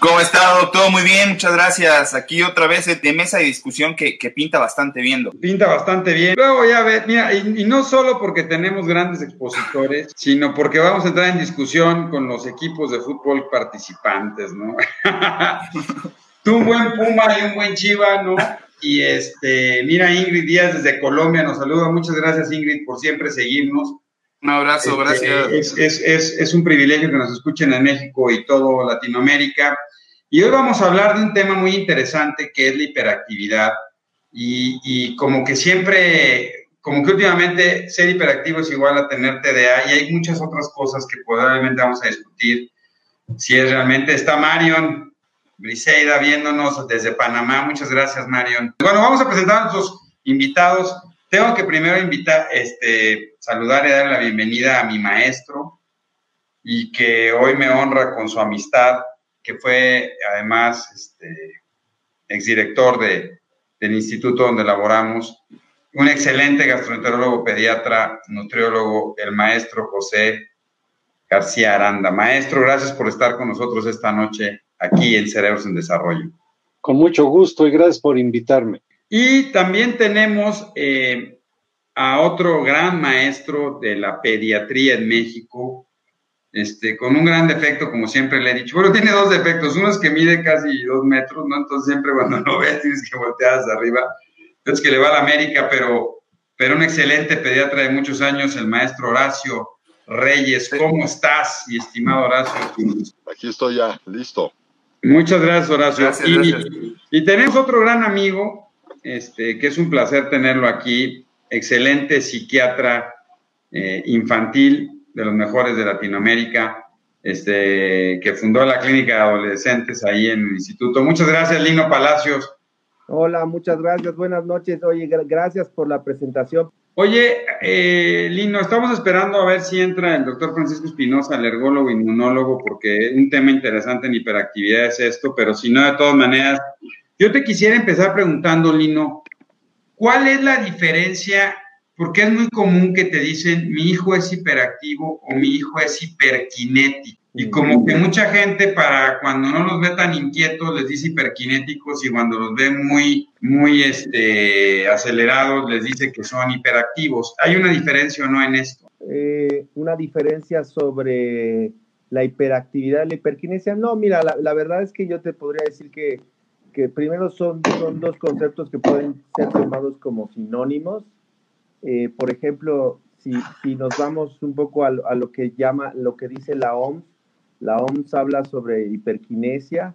¿Cómo está, doctor? Muy bien, muchas gracias. Aquí otra vez de mesa de discusión que, pinta bastante bien. Pinta bastante bien. Luego ya ves, mira, y, no solo porque tenemos grandes expositores, sino porque vamos a entrar en discusión con los equipos de fútbol participantes, ¿no? Tú un buen Puma y un buen Chiva, ¿no? Y este, mira, Ingrid Díaz desde Colombia nos saluda. Muchas gracias, Ingrid, por siempre seguirnos. Un abrazo, este, gracias. Es, es, es, un privilegio que nos escuchen en México y todo Latinoamérica. Y hoy vamos a hablar de un tema muy interesante que es la hiperactividad. Y, y, como que siempre, como que últimamente ser hiperactivo es igual a tener TDA y hay muchas otras cosas que probablemente vamos a discutir. Si es realmente, está Marion Briseida viéndonos desde Panamá. Muchas gracias, Marion. Bueno, vamos a presentar a nuestros invitados. Tengo que primero invitar, este, saludar y dar la bienvenida a mi maestro y que hoy me honra con su amistad, que fue además este, exdirector de, del instituto donde laboramos, un excelente gastroenterólogo pediatra, nutriólogo, el maestro José García Aranda. Maestro, gracias por estar con nosotros esta noche aquí en Cerebros en Desarrollo. Con mucho gusto y gracias por invitarme. Y también tenemos eh, a otro gran maestro de la pediatría en México, este, con un gran defecto, como siempre le he dicho. Bueno, tiene dos defectos. Uno es que mide casi dos metros, ¿no? Entonces siempre cuando lo ves tienes que voltear hacia arriba. Entonces que le va a la América, pero, pero un excelente pediatra de muchos años, el maestro Horacio Reyes. ¿Cómo estás, mi estimado Horacio? Aquí estoy ya, listo. Muchas gracias, Horacio. y, y tenemos otro gran amigo, este, que es un placer tenerlo aquí, excelente psiquiatra eh, infantil de los mejores de Latinoamérica, este, que fundó la clínica de adolescentes ahí en el instituto. Muchas gracias, Lino Palacios. Hola, muchas gracias, buenas noches. Oye, gracias por la presentación. Oye, eh, Lino, estamos esperando a ver si entra el doctor Francisco Espinosa, alergólogo, inmunólogo, porque un tema interesante en hiperactividad es esto, pero si no, de todas maneras, yo te quisiera empezar preguntando, Lino, ¿cuál es la diferencia? Porque es muy común que te dicen, mi hijo es hiperactivo o mi hijo es hiperkinético. Y como que mucha gente para cuando no los ve tan inquietos les dice hiperkinéticos y cuando los ve muy, muy este, acelerados les dice que son hiperactivos. ¿Hay una diferencia o no en esto? Eh, una diferencia sobre la hiperactividad y la hiperkinesia. No, mira, la, la verdad es que yo te podría decir que primero son, son dos conceptos que pueden ser tomados como sinónimos. Eh, por ejemplo, si, si, nos vamos un poco a, a, lo que llama, lo que dice la OMS, la OMS habla sobre hiperquinesia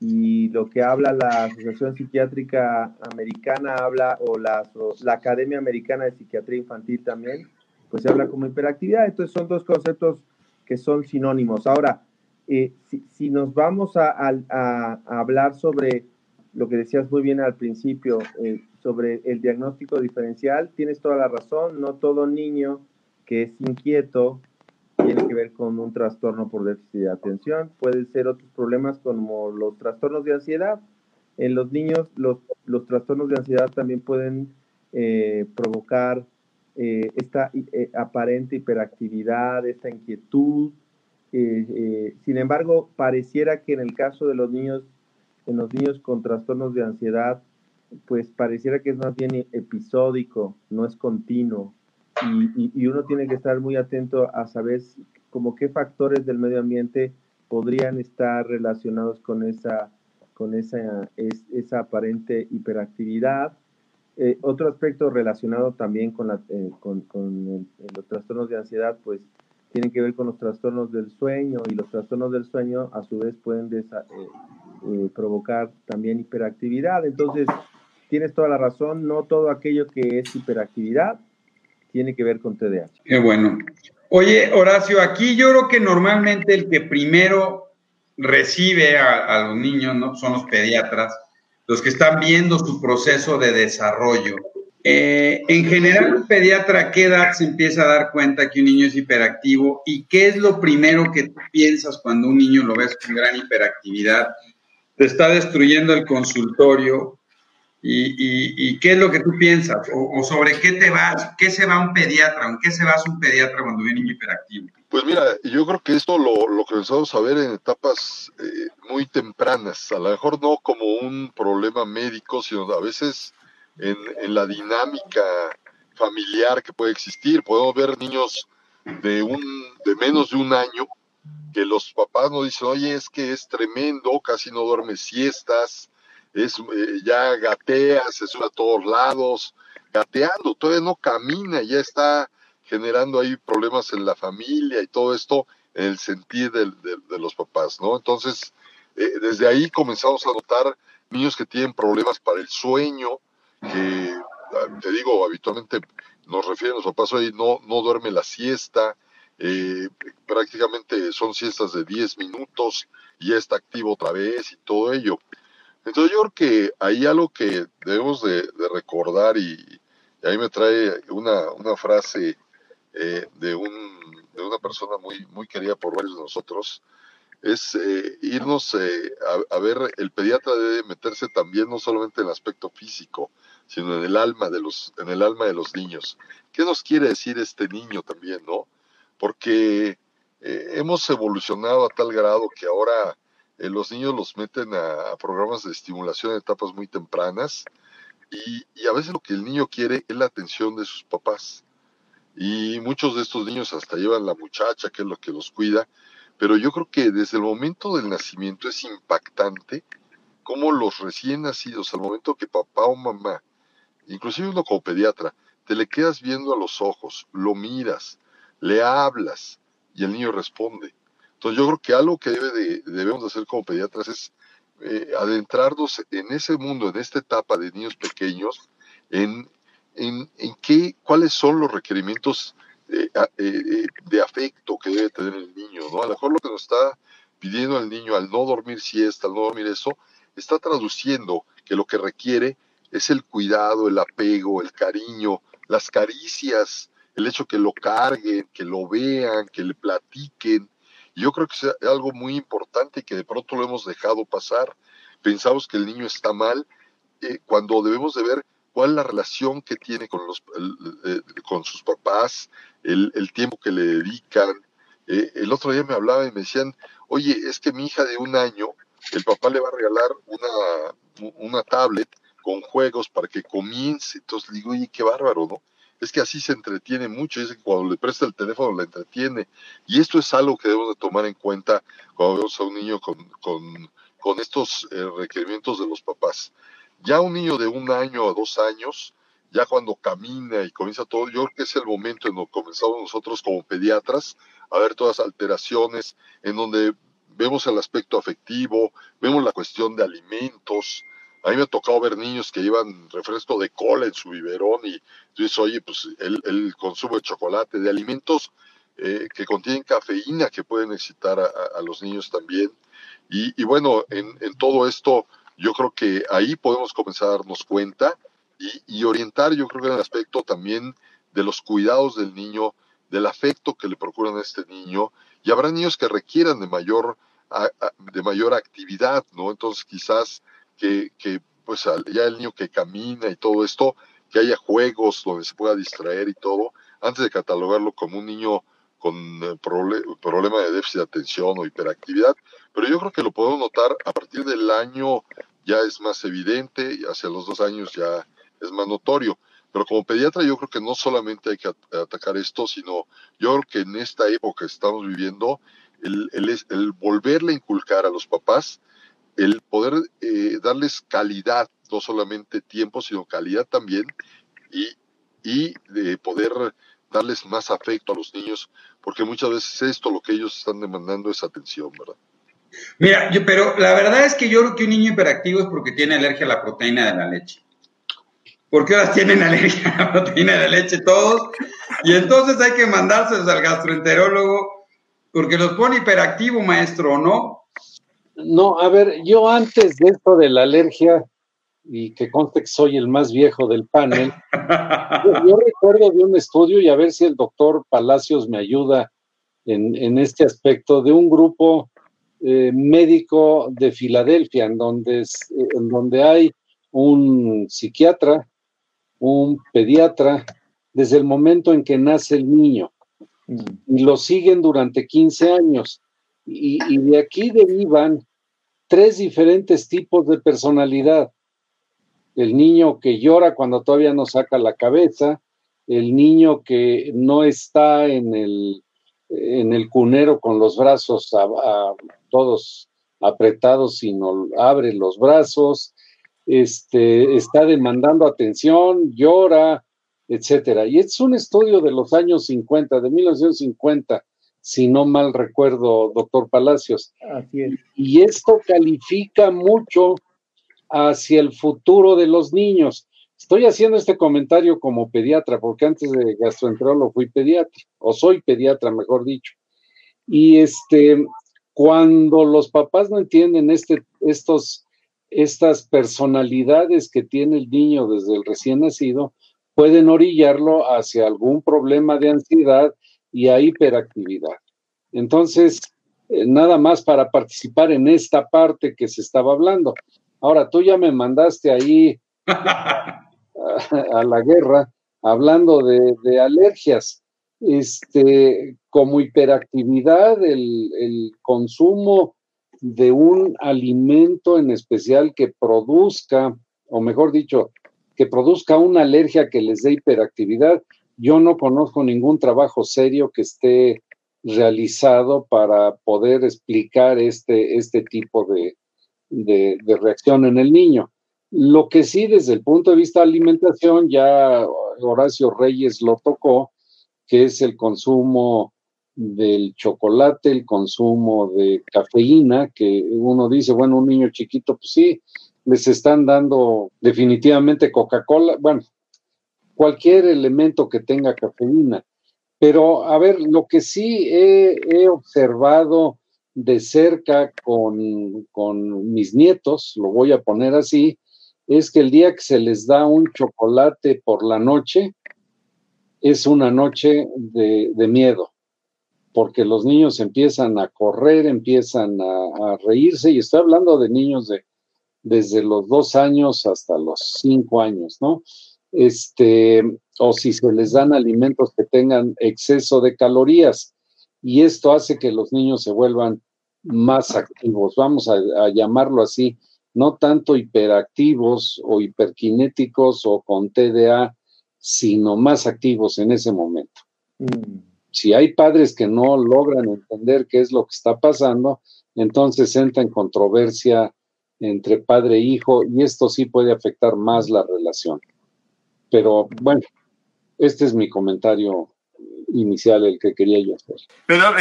y lo que habla la Asociación Psiquiátrica Americana habla, o la, la Academia Americana de Psiquiatría Infantil también, pues se habla como hiperactividad. Entonces son dos conceptos que son sinónimos. Ahora, eh, si, si, nos vamos a, hablar sobre lo que decías muy bien al principio, eh, sobre el diagnóstico diferencial, tienes toda la razón, no todo niño que es inquieto tiene que ver con un trastorno por déficit de atención, pueden ser otros problemas como los trastornos de ansiedad. En los niños los, los trastornos de ansiedad también pueden eh, provocar esta aparente hiperactividad, esta inquietud, eh, eh, sin embargo, pareciera que en el caso de los niños, en los niños con trastornos de ansiedad, pues pareciera que es más bien episódico, no es continuo. Y, y, uno tiene que estar muy atento a saber como qué factores del medio ambiente podrían estar relacionados con esa, con esa, es, esa aparente hiperactividad. Eh, otro aspecto relacionado también con, la, eh, con, con los trastornos de ansiedad, pues tienen que ver con los trastornos del sueño y los trastornos del sueño a su vez pueden eh, eh, provocar también hiperactividad. Entonces, tienes toda la razón, no todo aquello que es hiperactividad tiene que ver con TDAH. Qué bueno. Oye, Horacio, aquí yo creo que normalmente el que primero recibe a, los niños ¿no? son los pediatras, los que están viendo su proceso de desarrollo. Eh, en general, un pediatra, ¿a qué edad se empieza a dar cuenta que un niño es hiperactivo? ¿Y qué es lo primero que tú piensas cuando un niño lo ves con gran hiperactividad? Te está destruyendo el consultorio. ¿Y, qué es lo que tú piensas? O, sobre qué te vas? ¿Qué se va un pediatra? ¿En qué se va un pediatra cuando ve un hiperactivo? Pues mira, yo creo que esto lo, lo comenzamos a ver en etapas eh, muy tempranas. A lo mejor no como un problema médico, sino a veces en, la dinámica familiar que puede existir. Podemos ver niños de, un, de menos de un año que los papás nos dicen, oye, es que es tremendo, casi no duerme siestas, es, eh, ya gatea, se sube a todos lados, gateando, todavía no camina, ya está generando ahí problemas en la familia y todo esto en el sentir de, de, los papás, ¿no? Entonces, eh, desde ahí comenzamos a notar niños que tienen problemas para el sueño, que ah, te digo, habitualmente nos refieren los papás hoy, no, no duerme la siesta, eh, prácticamente son siestas de 10 minutos y ya está activo otra vez y todo ello. Entonces yo creo que hay algo que debemos de, recordar y, ahí me trae una, una frase eh, de, un, de una persona muy, muy querida por varios de nosotros, es eh, irnos eh, a, ver, el pediatra debe meterse también no solamente en el aspecto físico, sino en el alma de los, en el alma de los niños. ¿Qué nos quiere decir este niño también, no? Porque eh, hemos evolucionado a tal grado que ahora los niños los meten a, programas de estimulación en etapas muy tempranas y, y a veces lo que el niño quiere es la atención de sus papás. Y muchos de estos niños hasta llevan la muchacha, que es lo que los cuida, pero yo creo que desde el momento del nacimiento es impactante cómo los recién nacidos, al momento que papá o mamá, inclusive uno como pediatra, te le quedas viendo a los ojos, lo miras, le hablas y el niño responde. Entonces yo creo que algo que debe debemos de hacer como pediatras es eh, adentrarnos en ese mundo, en esta etapa de niños pequeños, en, en, en qué, cuáles son los requerimientos eh, eh, de afecto que debe tener el niño, ¿no? A lo mejor lo que nos está pidiendo el niño al no dormir siesta, al no dormir eso, está traduciendo que lo que requiere es el cuidado, el apego, el cariño, las caricias, el hecho que lo carguen, que lo vean, que le platiquen. yo creo que es algo muy importante que de pronto lo hemos dejado pasar. Pensamos que el niño está mal eh, cuando debemos de ver cuál es la relación que tiene con, los, con sus papás, el, tiempo que le dedican. Eh, el otro día me hablaba y me decían, oye, es que mi hija de un año, el papá le va a regalar una, una tablet con juegos para que comience. Entonces le digo, oye, qué bárbaro, ¿no? Es que así se entretiene mucho, es que cuando le presta el teléfono la entretiene. Y esto es algo que debemos de tomar en cuenta cuando vemos a un niño con, con, con estos eh, requerimientos de los papás. Ya un niño de un año o dos años, ya cuando camina y comienza todo, yo creo que es el momento en donde comenzamos nosotros como pediatras a ver todas las alteraciones, en donde vemos el aspecto afectivo, vemos la cuestión de alimentos. A mí me ha tocado ver niños que llevan refresco de cola en su biberón y tú dices, oye, pues el, consumo de chocolate, de alimentos eh, que contienen cafeína que pueden excitar a, los niños también. Y, bueno, en, en todo esto, yo creo que ahí podemos comenzar a darnos cuenta y, orientar, yo creo que en el aspecto también de los cuidados del niño, del afecto que le procuran a este niño, y habrá niños que requieran de mayor, de mayor actividad, ¿no? Entonces quizás que, pues ya el niño que camina y todo esto, que haya juegos donde se pueda distraer y todo, antes de catalogarlo como un niño con eh, problema de déficit de atención o hiperactividad, pero yo creo que lo podemos notar a partir del año ya es más evidente, y hacia los dos años ya es más notorio. Pero como pediatra yo creo que no solamente hay que atacar esto, sino yo creo que en esta época que estamos viviendo, el, el, volverle a inculcar a los papás, el poder eh, darles calidad, no solamente tiempo, sino calidad también, y, y de poder darles más afecto a los niños, porque muchas veces esto lo que ellos están demandando es atención, ¿verdad? Mira, yo, pero la verdad es que yo creo que un niño hiperactivo es porque tiene alergia a la proteína de la leche. Porque ahora tienen alergia a la proteína de la leche todos. Y entonces hay que mandárselos al gastroenterólogo porque los pone hiperactivo, maestro, ¿no? No, a ver, yo antes de esto de la alergia, y que conste que soy el más viejo del panel, yo, recuerdo de un estudio, y a ver si el doctor Palacios me ayuda en, este aspecto, de un grupo eh, médico de Filadelfia, en donde, en donde hay un psiquiatra, un pediatra, desde el momento en que nace el niño, mm. y lo siguen durante 15 años. Y, de aquí derivan tres diferentes tipos de personalidad el niño que llora cuando todavía no saca la cabeza, el niño que no está en el, en el cunero con los brazos todos apretados, sino abre los brazos, este, está demandando atención, llora, etcétera. Y es un estudio de los años 50, de 1950, si no mal recuerdo, doctor Palacios. Así es. Y esto califica mucho hacia el futuro de los niños. Estoy haciendo este comentario como pediatra, porque antes de gastroenterólogo fui pediatra, o soy pediatra, mejor dicho. Y este, cuando los papás no entienden este, estos, estas personalidades que tiene el niño desde el recién nacido, pueden orillarlo hacia algún problema de ansiedad y a hiperactividad. Entonces, eh, nada más para participar en esta parte que se estaba hablando. Ahora, tú ya me mandaste ahí a, la guerra hablando de, alergias. Este, como hiperactividad, el, el consumo de un alimento en especial que produzca, o mejor dicho, que produzca una alergia que les dé hiperactividad. Yo no conozco ningún trabajo serio que esté realizado para poder explicar este, este tipo de, de, reacción en el niño. Lo que sí, desde el punto de vista de alimentación, ya Horacio Reyes lo tocó, que es el consumo del chocolate, el consumo de cafeína, que uno dice, bueno, un niño chiquito, pues sí, les están dando definitivamente Coca-Cola, bueno, cualquier elemento que tenga cafeína. Pero, a ver, lo que sí he observado de cerca con, mis nietos, lo voy a poner así, es que el día que se les da un chocolate por la noche, es una noche de, miedo, porque los niños empiezan a correr, empiezan a, reírse, y estoy hablando de niños de desde los dos años hasta los cinco años, ¿no? Este, o si se les dan alimentos que tengan exceso de calorías y esto hace que los niños se vuelvan más activos, vamos a, llamarlo así, no tanto hiperactivos o hiperkinéticos o con TDA, sino más activos en ese momento. Mm. Si hay padres que no logran entender qué es lo que está pasando, entonces entra en controversia entre padre e hijo y esto sí puede afectar más la relación. Pero bueno, este es mi comentario inicial el que quería yo hacer. Pero,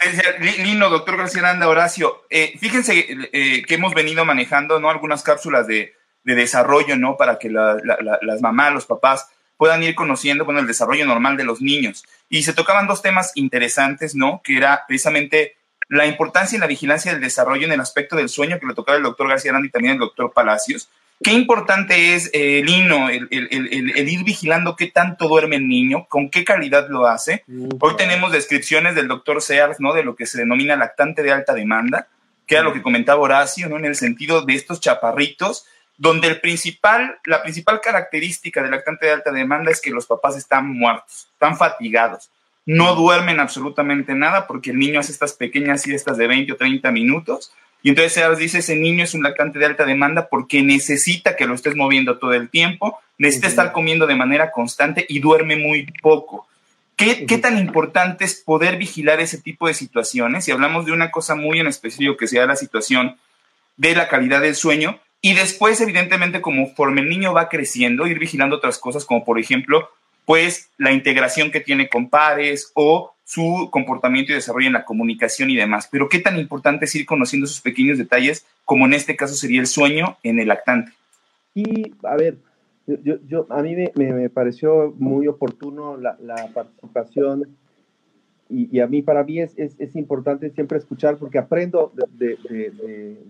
Lino, doctor García Aranda, Horacio, eh, fíjense eh, que hemos venido manejando ¿no? algunas cápsulas de, desarrollo, ¿no? Para que las mamás, los papás puedan ir conociendo, bueno, el desarrollo normal de los niños. Y se tocaban dos temas interesantes, ¿no? Que era precisamente la importancia y la vigilancia del desarrollo en el aspecto del sueño que le tocaba el doctor García Aranda y también el doctor Palacios, Qué importante es, eh, Lino, el, ir vigilando qué tanto duerme el niño, con qué calidad lo hace. Hoy tenemos descripciones del doctor Sears, ¿no? De lo que se denomina lactante de alta demanda, que era lo que comentaba Horacio, ¿no? En el sentido de estos chaparritos, donde el principal, la principal característica del lactante de alta demanda es que los papás están muertos, están fatigados, no duermen absolutamente nada porque el niño hace estas pequeñas siestas de 20 o 30 minutos y entonces se dice, ese niño es un lactante de alta demanda porque necesita que lo estés moviendo todo el tiempo, necesita estar comiendo de manera constante y duerme muy poco. ¿Qué, ¿Qué, tan importante es poder vigilar ese tipo de situaciones? Y hablamos de una cosa muy en específico que sea la situación de la calidad del sueño. Y después, evidentemente, conforme el niño va creciendo, ir vigilando otras cosas, como por ejemplo, pues la integración que tiene con pares o su comportamiento y desarrollo en la comunicación y demás. Pero qué tan importante es ir conociendo esos pequeños detalles, como en este caso sería el sueño en el lactante. Y, a ver, yo, yo a mí me, pareció muy oportuno la, participación y, a mí, para mí es, es, importante siempre escuchar porque aprendo de,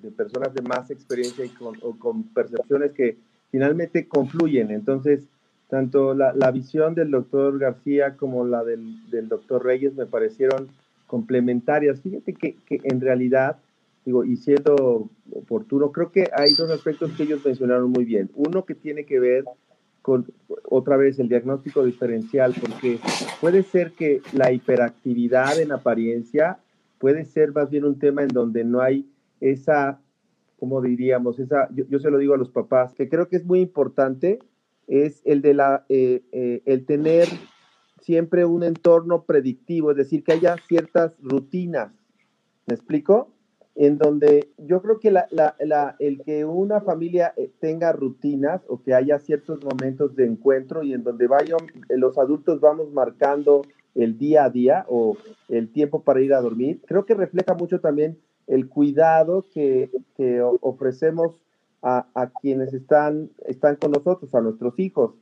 de, personas de más experiencia y con, con percepciones que, finalmente confluyen. Entonces, tanto la, la visión del doctor García como la del, del doctor Reyes me parecieron complementarias. Fíjate que, que, en realidad, digo, y siendo oportuno, creo que hay dos aspectos que ellos mencionaron muy bien. Uno que tiene que ver con, otra vez, el diagnóstico diferencial, porque puede ser que la hiperactividad en apariencia puede ser más bien un tema en donde no hay esa, como diríamos, esa, yo, yo se lo digo a los papás, que creo que es muy importante es el de la, eh, eh, el tener siempre un entorno predictivo, es decir, que haya ciertas rutinas. ¿Me explico? En donde yo creo que la, la, el que una familia eh, tenga rutinas o que haya ciertos momentos de encuentro y en donde los adultos vamos marcando el día a día o el tiempo para ir a dormir, creo que refleja mucho también el cuidado que, que ofrecemos a, quienes están, están con nosotros, a nuestros hijos.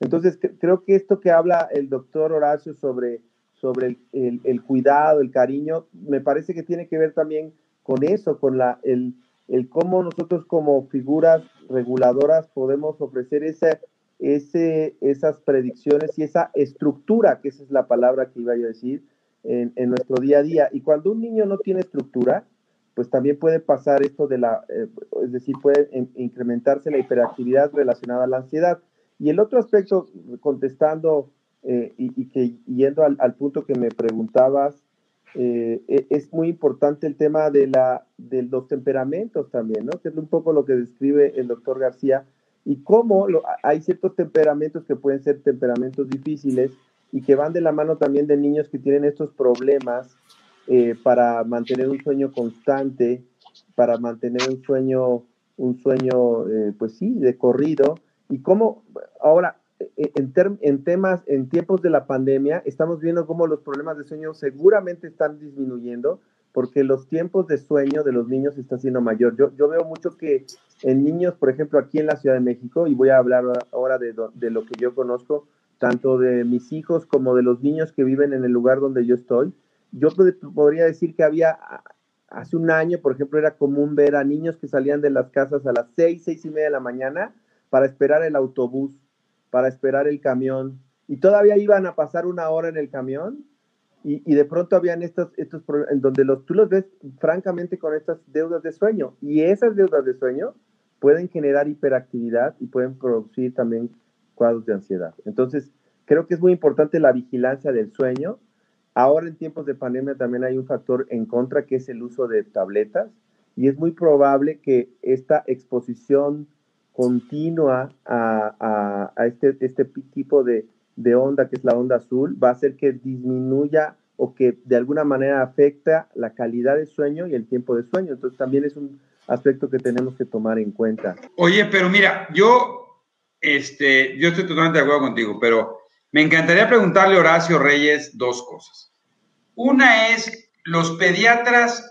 Entonces, creo que esto que habla el doctor Horacio sobre, sobre el, el, cuidado, el cariño, me parece que tiene que ver también con eso, con la, el, el cómo nosotros como figuras reguladoras podemos ofrecer ese, ese, esas predicciones y esa estructura, que esa es la palabra que iba a decir, en nuestro día a día. Y cuando un niño no tiene estructura, pues también puede pasar esto de la, eh, es decir, puede incrementarse la hiperactividad relacionada a la ansiedad. Y el otro aspecto, contestando eh, y, que yendo al, punto que me preguntabas, eh, e, es muy importante el tema de, la, de los temperamentos también, ¿no? Que es un poco lo que describe el doctor García y cómo hay ciertos temperamentos que pueden ser temperamentos difíciles y que van de la mano también de niños que tienen estos problemas eh, para mantener un sueño constante, para mantener un sueño, un sueño, eh, pues sí, de corrido. Y cómo, ahora, eh, en, temas, en tiempos de la pandemia, estamos viendo cómo los problemas de sueño seguramente están disminuyendo porque los tiempos de sueño de los niños está siendo mayor. Yo, yo veo mucho que en niños, por ejemplo, aquí en la Ciudad de México, y voy a hablar ahora de lo que yo conozco, tanto de mis hijos como de los niños que viven en el lugar donde yo estoy, yo podría decir que había, hace un año, por ejemplo, era común ver a niños que salían de las casas a las seis, seis y media de la mañana para esperar el autobús, para esperar el camión, y todavía iban a pasar una hora en el camión, y, y de pronto habían estos, estos en donde los, tú los ves francamente con estas deudas de sueño, y esas deudas de sueño pueden generar hiperactividad y pueden producir también cuadros de ansiedad. Entonces, creo que es muy importante la vigilancia del sueño, Ahora en tiempos de pandemia también hay un factor en contra que es el uso de tabletas y es muy probable que esta exposición continua a, este, este tipo de, onda que es la onda azul va a hacer que disminuya o que de alguna manera afecta la calidad de sueño y el tiempo de sueño. Entonces también es un aspecto que tenemos que tomar en cuenta. Oye, pero mira, yo, este, yo estoy totalmente de acuerdo contigo, pero me encantaría preguntarle a Horacio Reyes dos cosas. Una es, los pediatras,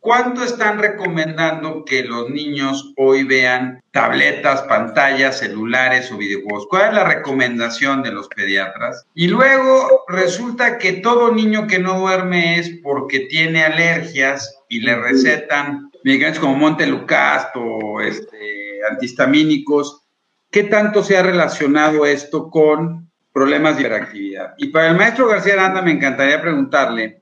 ¿cuánto están recomendando que los niños hoy vean tabletas, pantallas, celulares o videojuegos? ¿Cuál es la recomendación de los pediatras? Y luego resulta que todo niño que no duerme es porque tiene alergias y le recetan medicamentos como Montelucast o este, antihistamínicos. ¿Qué tanto se ha relacionado esto con problemas de hiperactividad. Y para el maestro García Aranda me encantaría preguntarle,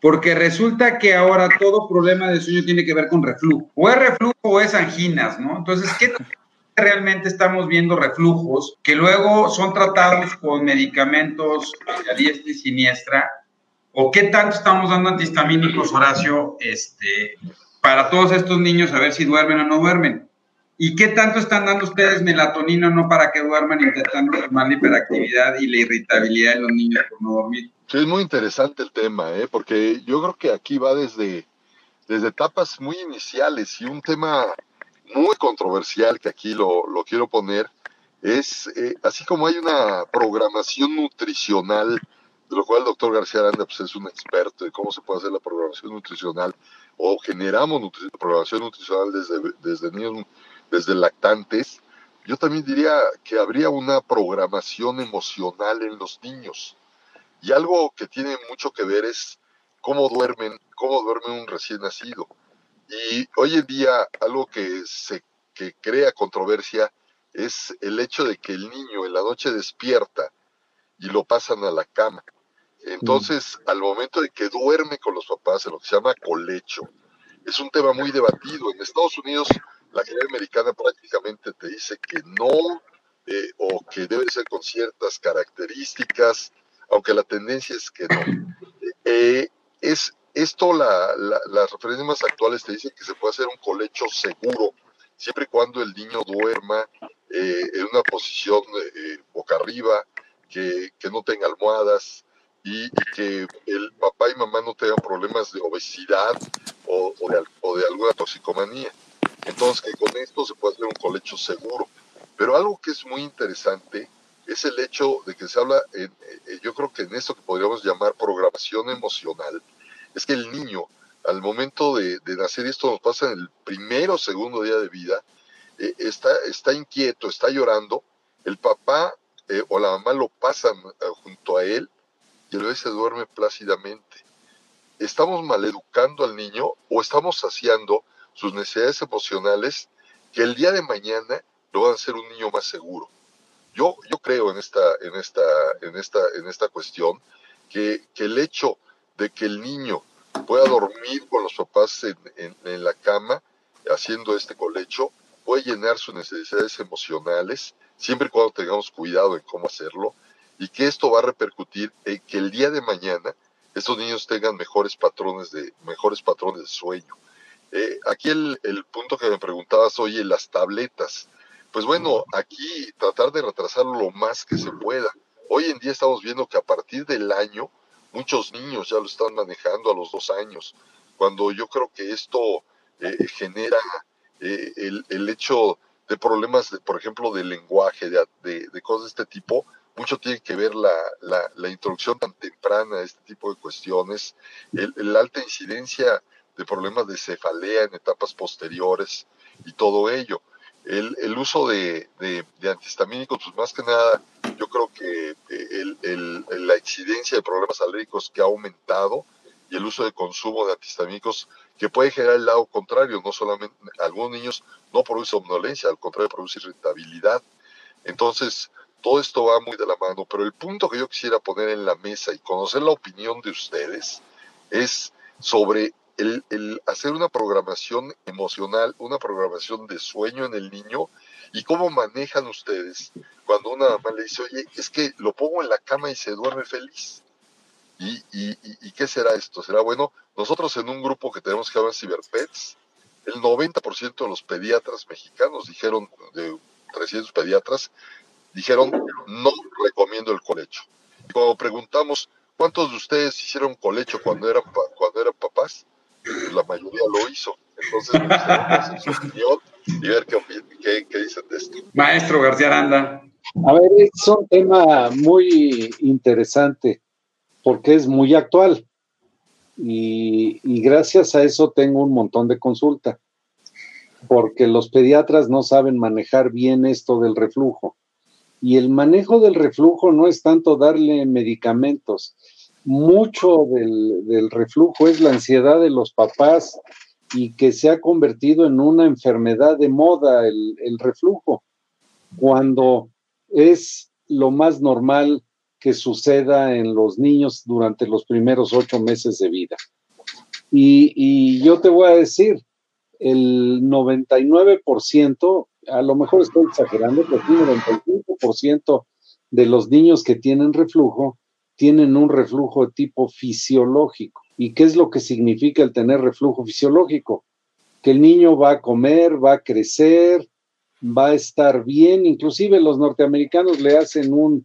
porque resulta que ahora todo problema de sueño tiene que ver con reflujo. O es reflujo o es anginas, ¿no? Entonces, ¿qué realmente estamos viendo reflujos que luego son tratados con medicamentos a diestra y siniestra? ¿O qué tanto estamos dando antihistamínicos, Horacio, este, para todos estos niños a ver si duermen o no duermen? ¿Y qué tanto están dando ustedes melatonina no para que duerman intentando calmar la hiperactividad y la irritabilidad de los niños por no dormir? Es muy interesante el tema, ¿eh? porque yo creo que aquí va desde, desde etapas muy iniciales y un tema muy controversial que aquí lo, lo quiero poner es, eh, así como hay una programación nutricional, de lo cual el doctor García Aranda pues, es un experto de cómo se puede hacer la programación nutricional, o generamos programación nutricional desde, desde niños desde lactantes, yo también diría que habría una programación emocional en los niños. Y algo que tiene mucho que ver es cómo duermen, cómo duerme un recién nacido. Y hoy en día algo que se que crea controversia es el hecho de que el niño en la noche despierta y lo pasan a la cama. Entonces, al momento de que duerme con los papás, en lo que se llama colecho, es un tema muy debatido. En Estados Unidos, la General Americana prácticamente te dice que no, eh, o que debe ser con ciertas características, aunque la tendencia es que no. Eh, es esto, la, las referencias más actuales te dicen que se puede hacer un colecho seguro, siempre y cuando el niño duerma eh, en una posición boca arriba, que, que no tenga almohadas, y, que el papá y mamá no tengan problemas de obesidad o, de, o, de, alguna toxicomanía. Entonces, que con esto se puede hacer un colecho seguro. Pero algo que es muy interesante es el hecho de que se habla, en, eh, yo creo que en esto que podríamos llamar programación emocional, es que el niño, al momento de, nacer, y esto nos pasa en el primero o segundo día de vida, eh, está, está inquieto, está llorando, el papá eh, o la mamá lo pasan junto a él y el bebé se duerme plácidamente. ¿Estamos maleducando al niño o estamos saciando sus necesidades emocionales que el día de mañana lo van a hacer un niño más seguro? Yo, yo creo en esta, en esta, en esta, en esta cuestión que, el hecho de que el niño pueda dormir con los papás en, en la cama haciendo este colecho puede llenar sus necesidades emocionales siempre y cuando tengamos cuidado en cómo hacerlo y que esto va a repercutir en que el día de mañana estos niños tengan mejores patrones de, mejores patrones de sueño. Eh, aquí el, el, punto que me preguntabas, oye, las tabletas. Pues bueno, aquí tratar de retrasarlo lo más que se pueda. Hoy en día estamos viendo que a partir del año, muchos niños ya lo están manejando a los dos años, cuando yo creo que esto eh, genera eh, el, el, hecho de problemas, de, por ejemplo, de lenguaje, de, de, de cosas de este tipo, mucho tiene que ver la, la, introducción tan temprana a este tipo de cuestiones, el, alta incidencia de problemas de cefalea en etapas posteriores y todo ello. El, el uso de, de, antihistamínicos, pues más que nada, yo creo que el, la incidencia de problemas alérgicos que ha aumentado y el uso de consumo de antihistamínicos que puede generar el lado contrario, no solamente, algunos niños no producen somnolencia, al contrario, produce irritabilidad. Entonces, todo esto va muy de la mano, pero el punto que yo quisiera poner en la mesa y conocer la opinión de ustedes es sobre el, hacer una programación emocional, una programación de sueño en el niño y cómo manejan ustedes cuando una mamá le dice, oye, es que lo pongo en la cama y se duerme feliz. ¿Y, y, y qué será esto? ¿Será bueno? Nosotros en un grupo que tenemos que hablar Ciberpets, el 90% de los pediatras mexicanos dijeron, de 300 pediatras, dijeron, no recomiendo el colecho. Cuando preguntamos, ¿cuántos de ustedes hicieron colecho cuando eran, cuando eran papás? La mayoría lo hizo. Entonces, pues, su opinión y ver qué, qué, dicen de esto. Maestro García Aranda. A ver, es un tema muy interesante porque es muy actual y, y gracias a eso tengo un montón de consulta porque los pediatras no saben manejar bien esto del reflujo. Y el manejo del reflujo no es tanto darle medicamentos. Mucho del, reflujo es la ansiedad de los papás y que se ha convertido en una enfermedad de moda el, reflujo, cuando es lo más normal que suceda en los niños durante los primeros ocho meses de vida. Y, y yo te voy a decir, el 99% a lo mejor estoy exagerando, pero el 95% de los niños que tienen reflujo tienen un reflujo de tipo fisiológico. ¿Y qué es lo que significa el tener reflujo fisiológico? Que el niño va a comer, va a crecer, va a estar bien, inclusive los norteamericanos le hacen un,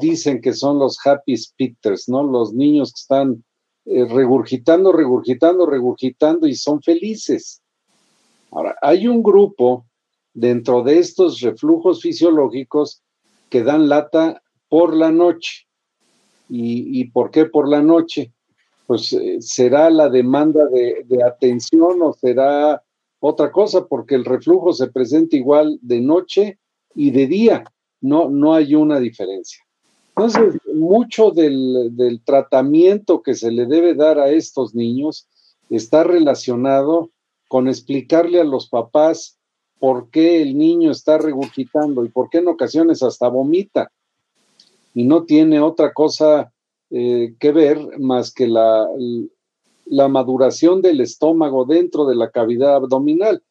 dicen que son los happy spitters, ¿no? Los niños que están eh, regurgitando, regurgitando, regurgitando y son felices. Ahora, hay un grupo dentro de estos reflujos fisiológicos que dan lata por la noche. ¿Y, por qué por la noche? Pues eh, será la demanda de, atención o será otra cosa, porque el reflujo se presenta igual de noche y de día, no, no hay una diferencia. Entonces, mucho del, del tratamiento que se le debe dar a estos niños está relacionado con explicarle a los papás por qué el niño está regurgitando y por qué en ocasiones hasta vomita. Y no tiene otra cosa eh, que ver más que la, la maduración del estómago dentro de la cavidad abdominal.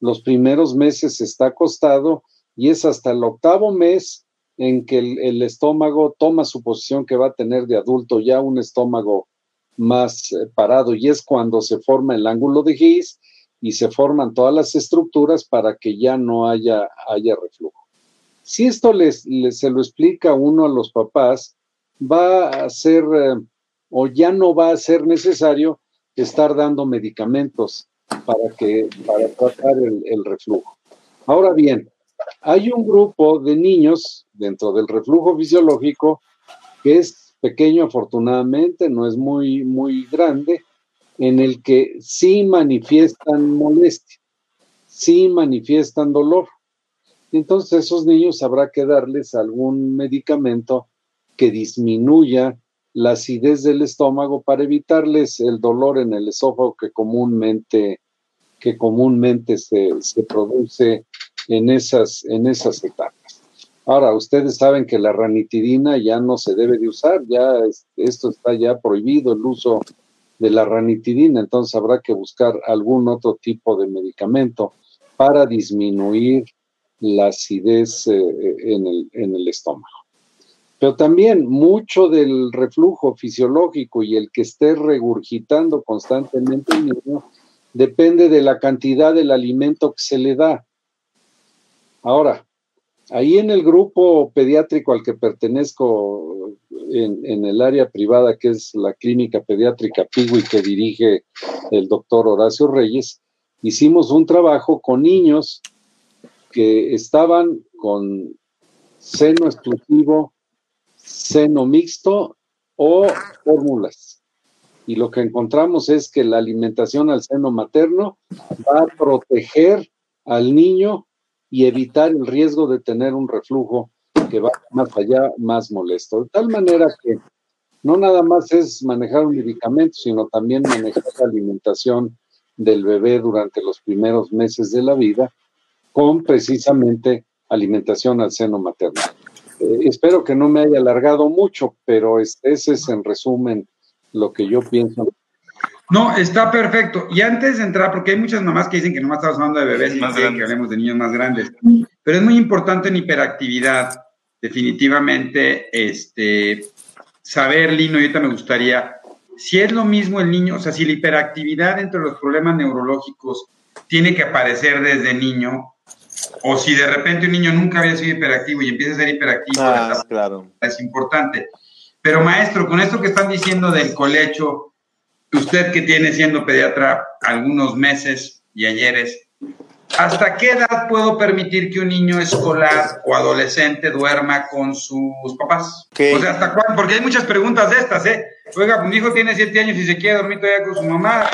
Los primeros meses está acostado y es hasta el octavo mes en que el, estómago toma su posición que va a tener de adulto, ya un estómago más eh, parado, y es cuando se forma el ángulo de His y se forman todas las estructuras para que ya no haya, haya reflujo. Si esto les, se lo explica uno a los papás, va a ser eh, o ya no va a ser necesario estar dando medicamentos para, que, para tratar el, el reflujo. Ahora bien, hay un grupo de niños dentro del reflujo fisiológico que es pequeño afortunadamente, no es muy, muy grande, en el que sí manifiestan molestia, sí manifiestan dolor. Entonces esos niños habrá que darles algún medicamento que disminuya la acidez del estómago para evitarles el dolor en el esófago que comúnmente, que comúnmente se, se produce en esas, en esas etapas. Ahora, ustedes saben que la ranitidina ya no se debe de usar, ya esto está ya prohibido el uso de la ranitidina, entonces habrá que buscar algún otro tipo de medicamento para disminuir la acidez eh, en, el, en el estómago. Pero también mucho del reflujo fisiológico y el que esté regurgitando constantemente el niño depende de la cantidad del alimento que se le da. Ahora, ahí en el grupo pediátrico al que pertenezco en, el área privada, que es la clínica pediátrica Pigui que dirige el doctor Horacio Reyes, hicimos un trabajo con niños que estaban con seno exclusivo, seno mixto o fórmulas. Y lo que encontramos es que la alimentación al seno materno va a proteger al niño y evitar el riesgo de tener un reflujo que va más allá, más molesto. De tal manera que no nada más es manejar un medicamento, sino también manejar la alimentación del bebé durante los primeros meses de la vida con precisamente alimentación al seno materno. Eh, espero que no me haya alargado mucho, pero ese es en resumen lo que yo pienso no, está perfecto. Y antes de entrar, porque hay muchas mamás que dicen que no estamos hablando de bebés y que hablemos de niños más grandes, pero es muy importante en hiperactividad, definitivamente, este, saber, Lino, y ahorita me gustaría, si es lo mismo el niño, o sea, si la hiperactividad entre los problemas neurológicos tiene que aparecer desde niño, o si de repente un niño nunca había sido hiperactivo y empieza a ser hiperactivo, ah, claro. es importante. Pero maestro, con esto que están diciendo del colecho, usted que tiene siendo pediatra algunos meses y ayeres, ¿hasta qué edad puedo permitir que un niño escolar o adolescente duerma con sus papás? O sea, ¿hasta cuándo? Porque hay muchas preguntas de estas, ¿eh? Oiga, mi hijo tiene siete años y se quiere dormir todavía con su mamá.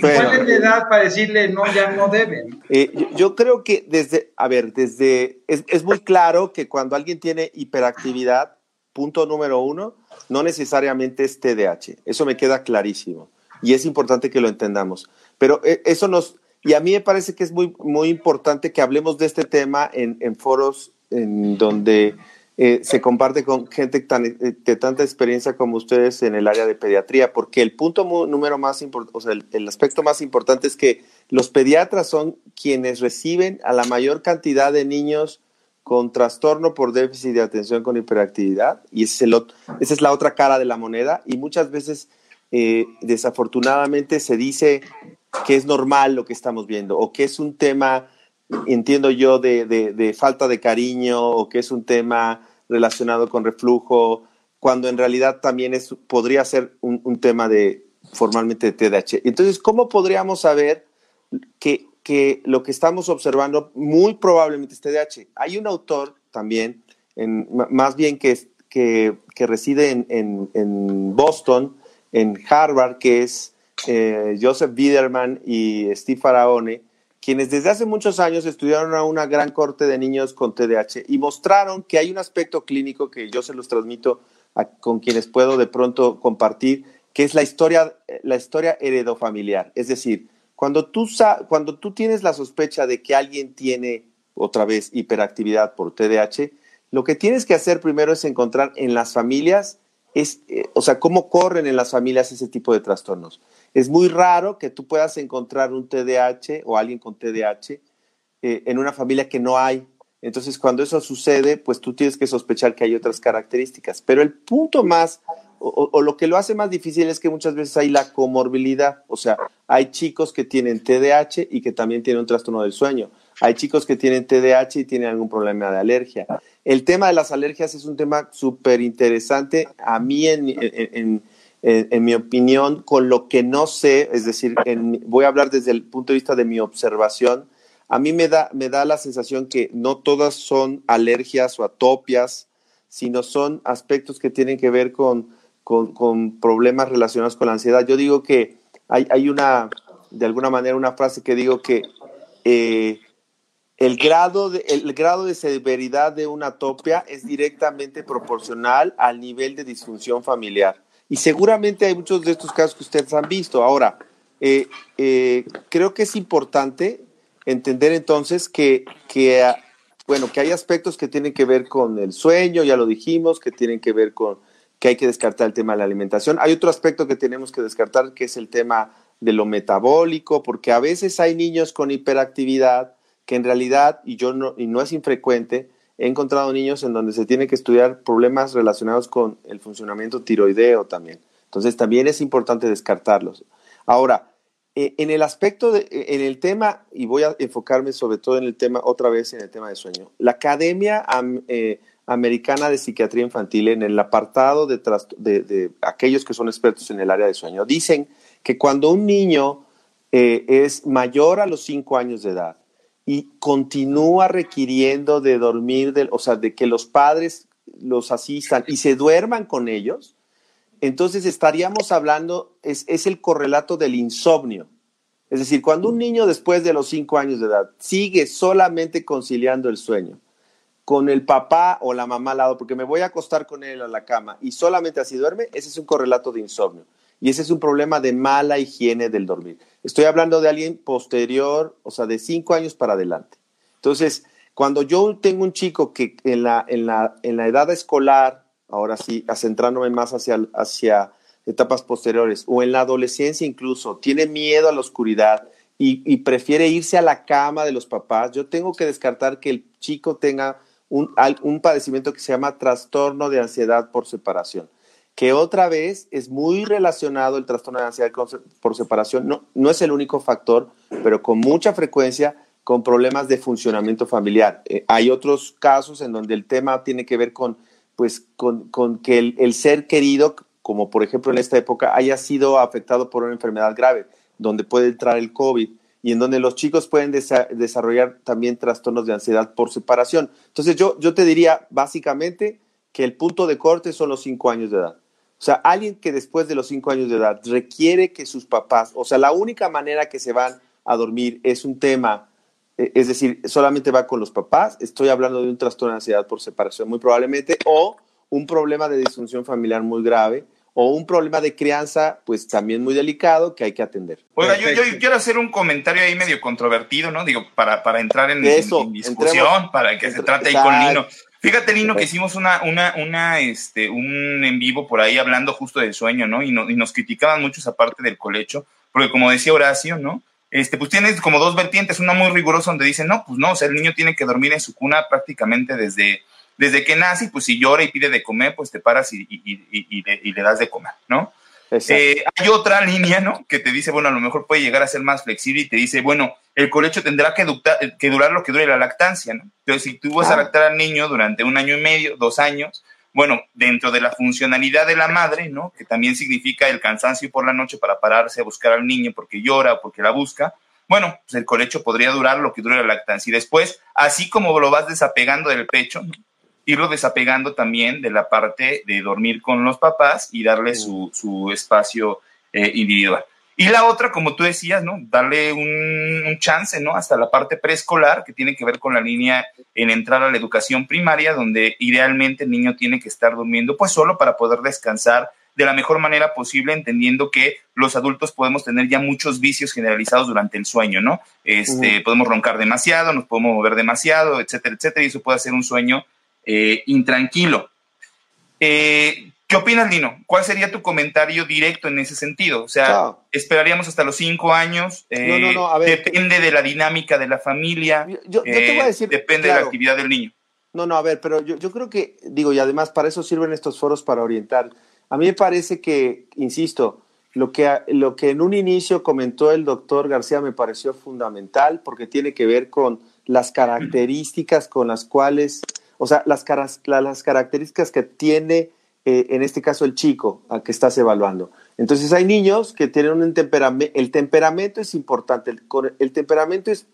¿Cuál es la edad para decirle no, ya no deben? Eh, yo, creo que desde, a ver, desde, es, es muy claro que cuando alguien tiene hiperactividad, punto número uno, no necesariamente es TDAH. Eso me queda clarísimo y es importante que lo entendamos. Pero eh, eso nos, y a mí me parece que es muy, muy importante que hablemos de este tema en, en foros en donde eh, se comparte con gente eh, de tanta experiencia como ustedes en el área de pediatría, porque el punto número más importante, o sea, el, aspecto más importante es que los pediatras son quienes reciben a la mayor cantidad de niños con trastorno por déficit de atención con hiperactividad, y ese es el, esa es la otra cara de la moneda, y muchas veces eh, desafortunadamente se dice que es normal lo que estamos viendo o que es un tema, entiendo yo, de, falta de cariño o que es un tema relacionado con reflujo, cuando en realidad también es, podría ser un, tema de formalmente de TDAH. Entonces, ¿cómo podríamos saber que, que, lo que estamos observando muy probablemente es TDAH? Hay un autor también, en, más bien que, que, que reside en, en Boston, en Harvard, que es eh, Joseph Biederman y Steve Faraone, quienes desde hace muchos años estudiaron a una gran corte de niños con TDAH y mostraron que hay un aspecto clínico que yo se los transmito con quienes puedo de pronto compartir, que es la historia, la historia heredofamiliar. Es decir, Cuando tú, cuando tú tienes la sospecha de que alguien tiene, otra vez, hiperactividad por TDAH, lo que tienes que hacer primero es encontrar en las familias, es, eh, o sea, cómo corren en las familias ese tipo de trastornos. Es muy raro que tú puedas encontrar un TDAH o alguien con TDAH eh, en una familia que no hay. Entonces, cuando eso sucede, pues tú tienes que sospechar que hay otras características. Pero el punto más, o, lo que lo hace más difícil es que muchas veces hay la comorbilidad. O sea, hay chicos que tienen TDAH y que también tienen un trastorno del sueño. Hay chicos que tienen TDAH y tienen algún problema de alergia. El tema de las alergias es un tema súper interesante. A mí, en, mi opinión, con lo que no sé, es decir, voy a hablar desde el punto de vista de mi observación, a mí me da, me da la sensación que no todas son alergias o atopias, sino son aspectos que tienen que ver con, con, problemas relacionados con la ansiedad. Yo digo que hay, hay, una, de alguna manera, una frase que digo que eh, el, grado de, el grado de severidad de una atopia es directamente proporcional al nivel de disfunción familiar. Y seguramente hay muchos de estos casos que ustedes han visto. Ahora, eh, eh, creo que es importante entender entonces que, que, bueno, que hay aspectos que tienen que ver con el sueño, ya lo dijimos, que tienen que ver con que hay que descartar el tema de la alimentación. Hay otro aspecto que tenemos que descartar, que es el tema de lo metabólico, porque a veces hay niños con hiperactividad que en realidad, y yo no, y no es infrecuente, he encontrado niños en donde se tiene que estudiar problemas relacionados con el funcionamiento tiroideo también. Entonces también es importante descartarlos. Ahora, eh, en el aspecto, de, eh, en el tema, y voy a enfocarme sobre todo en el tema, otra vez en el tema de sueño, la Academia eh, Americana de Psiquiatría Infantil, en el apartado de, de, aquellos que son expertos en el área de sueño, dicen que cuando un niño es mayor a los 5 años de edad y continúa requiriendo de dormir, o sea, de que los padres los asistan y se duerman con ellos, entonces estaríamos hablando, es, el correlato del insomnio. Es decir, cuando un niño después de los cinco años de edad sigue solamente conciliando el sueño con el papá o la mamá al lado, porque me voy a acostar con él a la cama y solamente así duerme, ese es un correlato de insomnio. Y ese es un problema de mala higiene del dormir. Estoy hablando de alguien posterior, o sea, de cinco años para adelante. Entonces, cuando yo tengo un chico que en la, en la, en la edad escolar ahora sí, centrándome más hacia, hacia etapas posteriores, o en la adolescencia incluso, tiene miedo a la oscuridad y, prefiere irse a la cama de los papás, yo tengo que descartar que el chico tenga un, un padecimiento que se llama trastorno de ansiedad por separación, que otra vez es muy relacionado el trastorno de ansiedad por separación, no, no es el único factor, pero con mucha frecuencia con problemas de funcionamiento familiar. Eh, hay otros casos en donde el tema tiene que ver con pues con, que el, ser querido, como por ejemplo en esta época, haya sido afectado por una enfermedad grave, donde puede entrar el COVID y en donde los chicos pueden desarrollar también trastornos de ansiedad por separación. Entonces yo, yo te diría básicamente que el punto de corte son los cinco años de edad. O sea, alguien que después de los cinco años de edad requiere que sus papás, o sea, la única manera que se van a dormir es un tema eh, es decir, solamente va con los papás, estoy hablando de un trastorno de ansiedad por separación muy probablemente, o un problema de disfunción familiar muy grave, o un problema de crianza, pues también muy delicado que hay que atender. Oiga, yo, quiero hacer un comentario ahí medio controvertido, ¿no? Digo, para, para entrar en, discusión, para que se trate ahí con Lino. Fíjate, Lino, que hicimos una, una, una, este, un en vivo por ahí hablando justo del sueño, ¿no? Y, no, y nos criticaban mucho esa parte del colecho, porque como decía Horacio, ¿no? este, pues tienes como dos vertientes, una muy rigurosa donde dicen, no, pues no, o sea, el niño tiene que dormir en su cuna prácticamente desde, desde que nace, y pues si llora y pide de comer, pues te paras y, le, das de comer, ¿no? Eh, hay otra línea, ¿no? Que te dice, bueno, a lo mejor puede llegar a ser más flexible y te dice, bueno, el colecho tendrá que, que durar lo que dure la lactancia, ¿no? Entonces, si tú vas a lactar al niño durante un año y medio, dos años, bueno, dentro de la funcionalidad de la madre, ¿no? Que también significa el cansancio por la noche para pararse a buscar al niño porque llora o porque la busca. Bueno, pues el colecho podría durar lo que dure la lactancia. Y después, así como lo vas desapegando del pecho, irlo desapegando también de la parte de dormir con los papás y darle su, su espacio eh, individual. Y la otra, como tú decías, ¿no? Darle un, chance, ¿no? Hasta la parte preescolar, que tiene que ver con la línea en entrar a la educación primaria, donde idealmente el niño tiene que estar durmiendo, pues solo para poder descansar de la mejor manera posible, entendiendo que los adultos podemos tener ya muchos vicios generalizados durante el sueño, ¿no? Este, Podemos roncar demasiado, nos podemos mover demasiado, etcétera, etcétera, y eso puede ser un sueño eh, intranquilo. Eh, ¿Qué opinas, Lino? ¿Cuál sería tu comentario directo en ese sentido? O sea, esperaríamos hasta los cinco años. Eh, depende de la dinámica de la familia. Yo, te voy a decir. Depende de la actividad del niño. No, no, a ver, pero yo, yo creo que, digo, y además para eso sirven estos foros para orientar. A mí me parece que, insisto, lo que, lo que en un inicio comentó el doctor García me pareció fundamental porque tiene que ver con las características con las cuales, o sea, las, las características que tiene eh, en este caso el chico a que estás evaluando. Entonces hay niños que tienen un temperamento, el temperamento es importante, el, el temperamento es,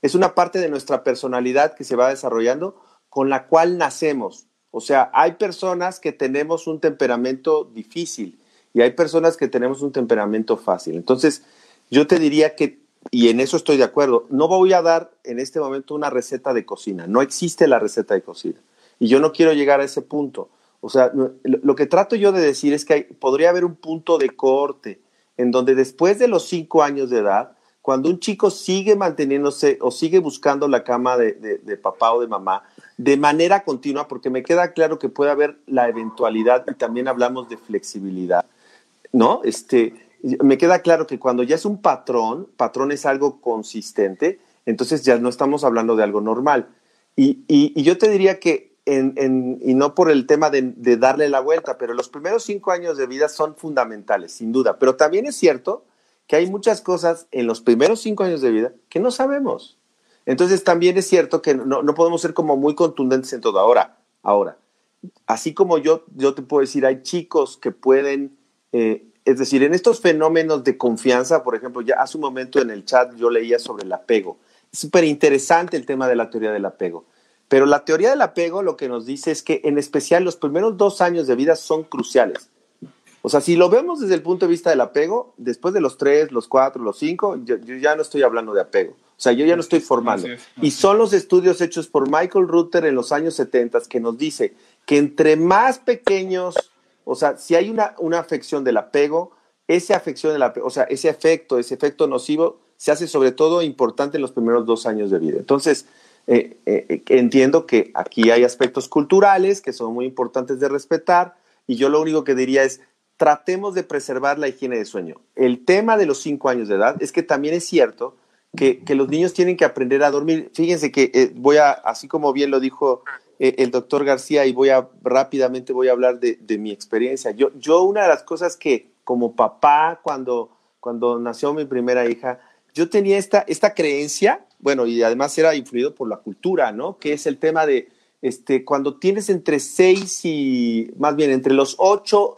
es una parte de nuestra personalidad que se va desarrollando con la cual nacemos. O sea, hay personas que tenemos un temperamento difícil y hay personas que tenemos un temperamento fácil. Entonces, yo te diría que, y en eso estoy de acuerdo, no voy a dar en este momento una receta de cocina. No existe la receta de cocina. Y yo no quiero llegar a ese punto. O sea, lo que trato yo de decir es que podría haber un punto de corte en donde después de los cinco años de edad, cuando un chico sigue manteniéndose o sigue buscando la cama de, de papá o de mamá, de manera continua, porque me queda claro que puede haber la eventualidad y también hablamos de flexibilidad, ¿no? Este, me queda claro que cuando ya es un patrón, patrón es algo consistente, entonces ya no estamos hablando de algo normal. Y, y, yo te diría que, en, en, y no por el tema de, de darle la vuelta, pero los primeros cinco años de vida son fundamentales, sin duda. Pero también es cierto que hay muchas cosas en los primeros cinco años de vida que no sabemos. Entonces también es cierto que no, podemos ser como muy contundentes en todo. Ahora, ahora, así como yo, yo te puedo decir, hay chicos que pueden, eh, es decir, en estos fenómenos de confianza, por ejemplo, ya hace un momento en el chat yo leía sobre el apego. Es súper interesante el tema de la teoría del apego. Pero la teoría del apego lo que nos dice es que en especial los primeros dos años de vida son cruciales. O sea, si lo vemos desde el punto de vista del apego, después de los tres, los cuatro, los cinco, yo ya no estoy hablando de apego. O sea, yo ya no estoy formando. Y son los estudios hechos por Michael Ruther en los años 70 que nos dice que entre más pequeños, o sea, si hay una, una afección del apego, esa afección del apego, o sea, ese efecto, ese efecto nocivo, se hace sobre todo importante en los primeros dos años de vida. Entonces, eh, eh, entiendo que aquí hay aspectos culturales que son muy importantes de respetar y yo lo único que diría es, tratemos de preservar la higiene de sueño. El tema de los cinco años de edad es que también es cierto que, los niños tienen que aprender a dormir. Fíjense que eh, voy a, así como bien lo dijo eh, el doctor García, y voy a rápidamente voy a hablar de, mi experiencia. Yo, yo una de las cosas que como papá, cuando, cuando nació mi primera hija, yo tenía esta, esta creencia, bueno, y además era influido por la cultura, ¿no? Que es el tema de, este, cuando tienes entre seis y, más bien, entre los ocho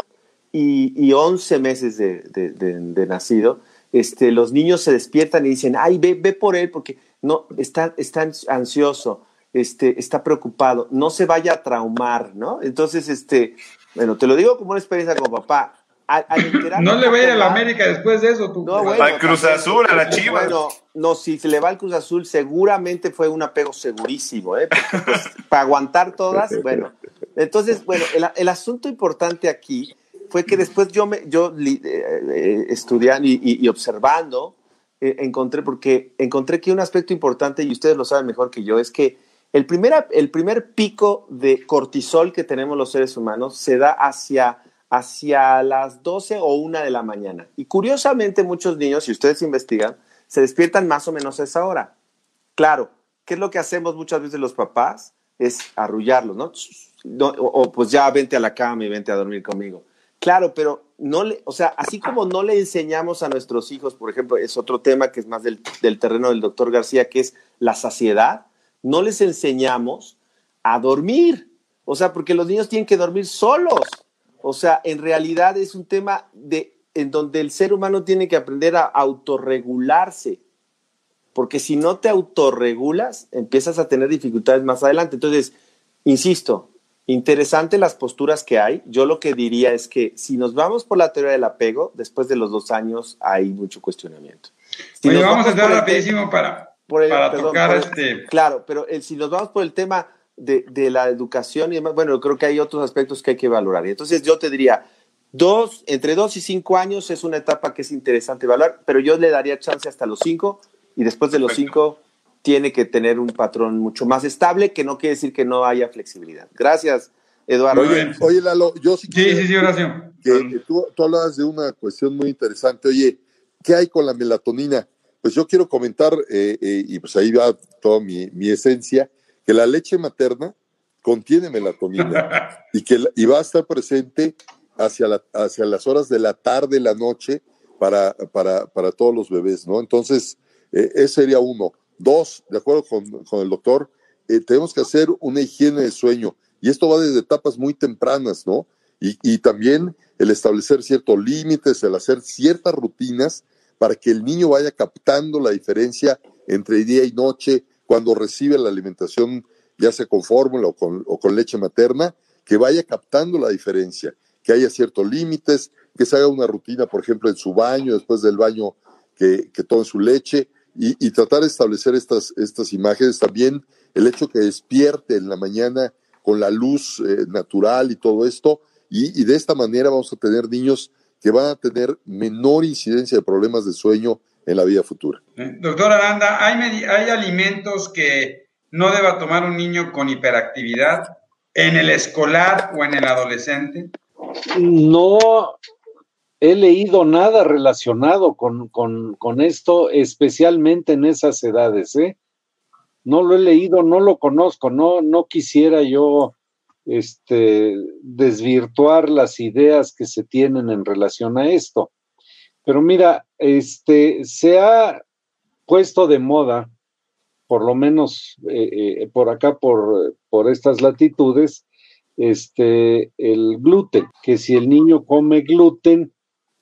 y, y once meses de, de nacido, este, los niños se despiertan y dicen, ay, ve, ve por él porque no, está, está ansioso, este, está preocupado, no se vaya a traumar, ¿no? Entonces, este, bueno, te lo digo como una experiencia como papá. no le va a ir a la América después de eso, tú. No, al Cruz Azul, a la Chivas. Bueno, no, si se le va al Cruz Azul, seguramente fue un apego segurísimo, ¿eh? Pues, para aguantar todas, bueno. Entonces, bueno, el, el asunto importante aquí fue que después yo, me, yo eh, eh, estudiando y, observando, eh, encontré, porque encontré que un aspecto importante, y ustedes lo saben mejor que yo, es que el primer, el primer pico de cortisol que tenemos los seres humanos se da hacia, hacia las 12 o 1 de la mañana. Y curiosamente muchos niños, si ustedes investigan, se despiertan más o menos a esa hora. Claro, ¿qué es lo que hacemos muchas veces los papás? Es arrullarlos, ¿no? o, pues ya vente a la cama y vente a dormir conmigo. Claro, pero no le, o sea, así como no le enseñamos a nuestros hijos, por ejemplo, es otro tema que es más del, terreno del doctor García, que es la saciedad, no les enseñamos a dormir. O sea, porque los niños tienen que dormir solos. O sea, en realidad es un tema de, en donde el ser humano tiene que aprender a autorregularse. Porque si no te autorregulas, empiezas a tener dificultades más adelante. Entonces, insisto, Interesante las posturas que hay. Yo lo que diría es que si nos vamos por la teoría del apego, después de los dos años hay mucho cuestionamiento. Si vamos, a entrar rapidísimo para, para tocar este... Claro, pero si nos vamos por el tema de, de, la educación y demás, bueno, creo que hay otros aspectos que hay que valorar. Y entonces yo te diría, Dos, entre dos y cinco años es una etapa que es interesante evaluar, pero yo le daría chance hasta los cinco y después de los cinco tiene que tener un patrón mucho más estable, que no quiere decir que no haya flexibilidad. Gracias, Eduardo. Oye, oye Lalo, yo sí Sí, sí, sí, Horacio. que tú, tú hablabas de una cuestión muy interesante. Oye, ¿qué hay con la melatonina? Pues yo quiero comentar, eh, eh, y pues ahí va toda mi, mi esencia, que la leche materna contiene melatonina y que y va a estar presente hacia, la, hacia las horas de la tarde, la noche, para, para, para todos los bebés, ¿no? Entonces, eh, ese sería uno. Dos, de acuerdo con, con el doctor, eh, tenemos que hacer una higiene de sueño y esto va desde etapas muy tempranas, ¿no? Y, y también el establecer ciertos límites, el hacer ciertas rutinas para que el niño vaya captando la diferencia entre día y noche cuando recibe la alimentación, ya sea con fórmula o con, leche materna, que vaya captando la diferencia, que haya ciertos límites, que se haga una rutina, por ejemplo, en su baño, después del baño, que, que tome su leche, y, tratar de establecer estas, imágenes. También el hecho que despierte en la mañana con la luz eh, natural y todo esto, y de esta manera vamos a tener niños que van a tener menor incidencia de problemas de sueño en la vida futura. Doctor Aranda, ¿hay, ¿hay alimentos que no deba tomar un niño con hiperactividad en el escolar o en el adolescente? No he leído nada relacionado con, con, con esto, especialmente en esas edades, ¿eh? No lo he leído, no lo conozco, no, no quisiera yo este, desvirtuar las ideas que se tienen en relación a esto. Pero mira, este, se ha puesto de moda, por lo menos eh, eh, por acá, por, por estas latitudes, este, el gluten, que si el niño come gluten,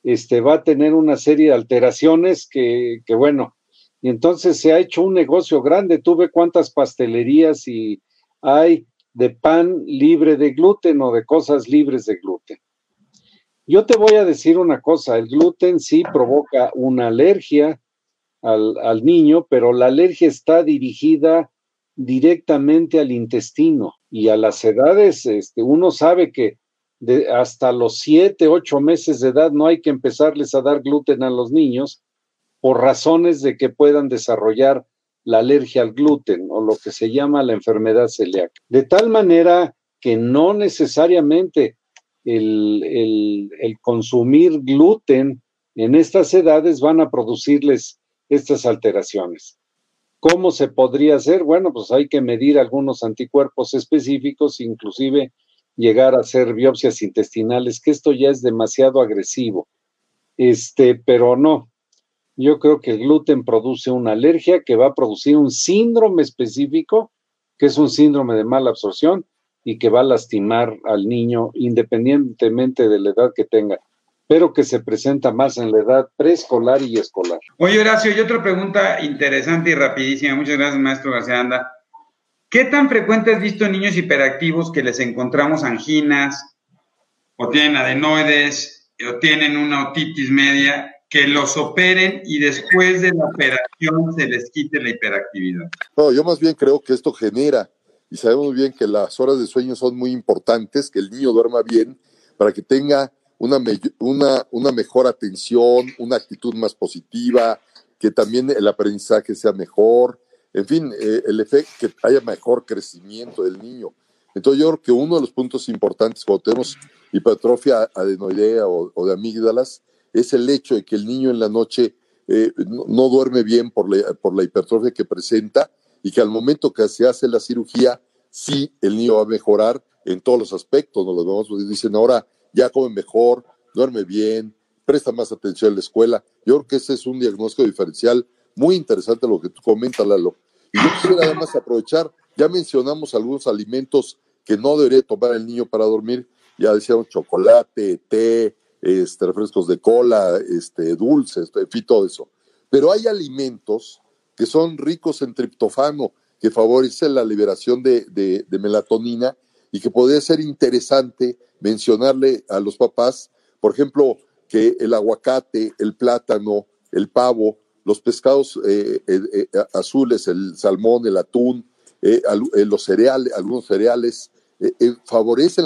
este, va a tener una serie de alteraciones que, que, bueno, y entonces se ha hecho un negocio grande. Tú ve cuántas pastelerías y hay de pan libre de gluten o de cosas libres de gluten. Yo te voy a decir una cosa, el gluten sí provoca una alergia al, al niño, pero la alergia está dirigida directamente al intestino y a las edades, este, uno sabe que de hasta los siete, ocho meses de edad no hay que empezarles a dar gluten a los niños por razones de que puedan desarrollar la alergia al gluten o lo que se llama la enfermedad celíaca. De tal manera que no necesariamente el, el, consumir gluten en estas edades van a producirles estas alteraciones. ¿Cómo se podría hacer? Bueno, pues hay que medir algunos anticuerpos específicos, inclusive llegar a hacer biopsias intestinales, que esto ya es demasiado agresivo. Este, pero no. Yo creo que el gluten produce una alergia que va a producir un síndrome específico, que es un síndrome de mala absorción y que va a lastimar al niño independientemente de la edad que tenga, pero que se presenta más en la edad preescolar y escolar. Oye, Horacio, y otra pregunta interesante y rapidísima. Muchas gracias, maestro García Anda. ¿Qué tan frecuente has visto en niños hiperactivos que les encontramos anginas o tienen adenoides o tienen una otitis media que los operen y después de la operación se les quite la hiperactividad? No, yo más bien creo que esto genera, y sabemos bien que las horas de sueño son muy importantes, que el niño duerma bien para que tenga una, me- una, una mejor atención, una actitud más positiva, que también el aprendizaje sea mejor, en fin, eh, el efecto, que haya mejor crecimiento del niño. Entonces yo creo que uno de los puntos importantes cuando tenemos hipertrofia adenoidea o, o de amígdalas es el hecho de que el niño en la noche eh, no, no duerme bien por la, por la hipertrofia que presenta y que al momento que se hace la cirugía, sí, el niño va a mejorar en todos los aspectos. Nos lo vemos, pues, dicen ahora ya come mejor, duerme bien, presta más atención en la escuela. Yo creo que ese es un diagnóstico diferencial muy interesante lo que tú comentas, Lalo. Y yo quisiera además aprovechar, ya mencionamos algunos alimentos que no debería tomar el niño para dormir, ya decíamos chocolate, té, este, refrescos de cola, este, dulces, en fin, todo eso. Pero hay alimentos que son ricos en triptofano, que favorecen la liberación de, melatonina y que podría ser interesante mencionarle a los papás, por ejemplo, que el aguacate, el plátano, el pavo, los pescados eh, eh, eh, azules, el salmón, el atún, los cereales, algunos cereales, favorecen,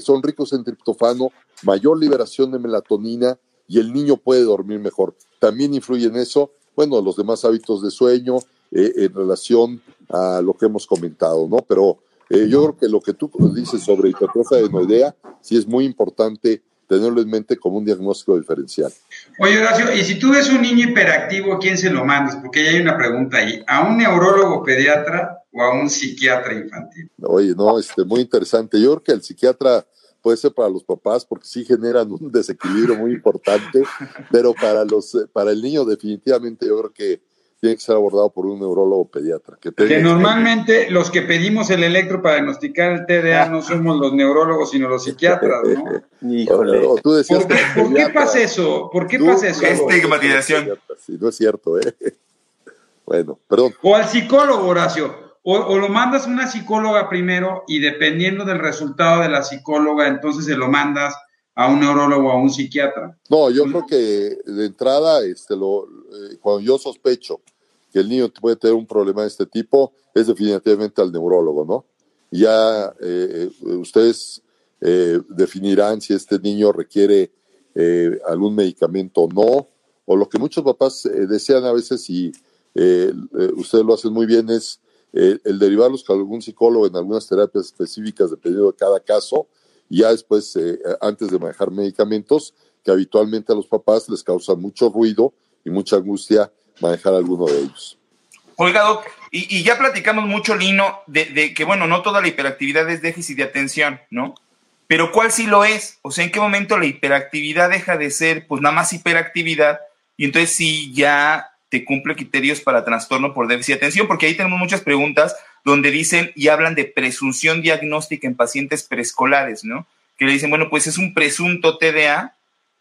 son ricos en triptofano, mayor liberación de melatonina y el niño puede dormir mejor. También influye en eso, bueno, los demás hábitos de sueño en relación a lo que hemos comentado, ¿no? Pero yo creo que lo que tú dices sobre hipertrofia adenoidea sí es muy importante tenerlo en mente como un diagnóstico diferencial. Oye, Horacio, y si tú ves un niño hiperactivo, ¿quién se lo mandas? Porque ya hay una pregunta ahí. ¿A un neurólogo pediatra o a un psiquiatra infantil? Oye, no, este, muy interesante. Yo creo que el psiquiatra puede ser para los papás porque sí generan un desequilibrio muy importante, pero para los para el niño definitivamente yo creo que tiene que ser abordado por un neurólogo pediatra. Que, que normalmente los que pedimos el electro para diagnosticar el TDA no somos los neurólogos, sino los psiquiatras, ¿no? Híjole. tú decías ¿Por, qué, ¿Por qué pasa eso? ¿Por qué pasa eso? Estigmatización. Sí, no es cierto, ¿eh? Bueno, perdón. O al psicólogo, Horacio. O, lo mandas a una psicóloga primero y dependiendo del resultado de la psicóloga, entonces se lo mandas a un neurólogo o a un psiquiatra. No, yo creo que de entrada, este, lo, eh, cuando yo sospecho que el niño puede tener un problema de este tipo, es definitivamente al neurólogo, ¿no? Ya eh, eh, ustedes definirán si este niño requiere algún medicamento o no, o lo que muchos papás desean a veces y ustedes lo hacen muy bien es el derivarlos con algún psicólogo en algunas terapias específicas dependiendo de cada caso, y ya después, antes de manejar medicamentos, que habitualmente a los papás les causa mucho ruido y mucha angustia manejar alguno de ellos. Oiga, Doc, y, ya platicamos mucho, Lino, de, que, bueno, no toda la hiperactividad es déficit de atención, ¿no? Pero ¿cuál sí lo es? O sea, ¿en qué momento la hiperactividad deja de ser, pues, nada más hiperactividad? Y entonces sí ya te cumple criterios para trastorno por déficit de atención, porque ahí tenemos muchas preguntas donde dicen y hablan de presunción diagnóstica en pacientes preescolares, ¿no? Que le dicen, bueno, pues es un presunto TDA,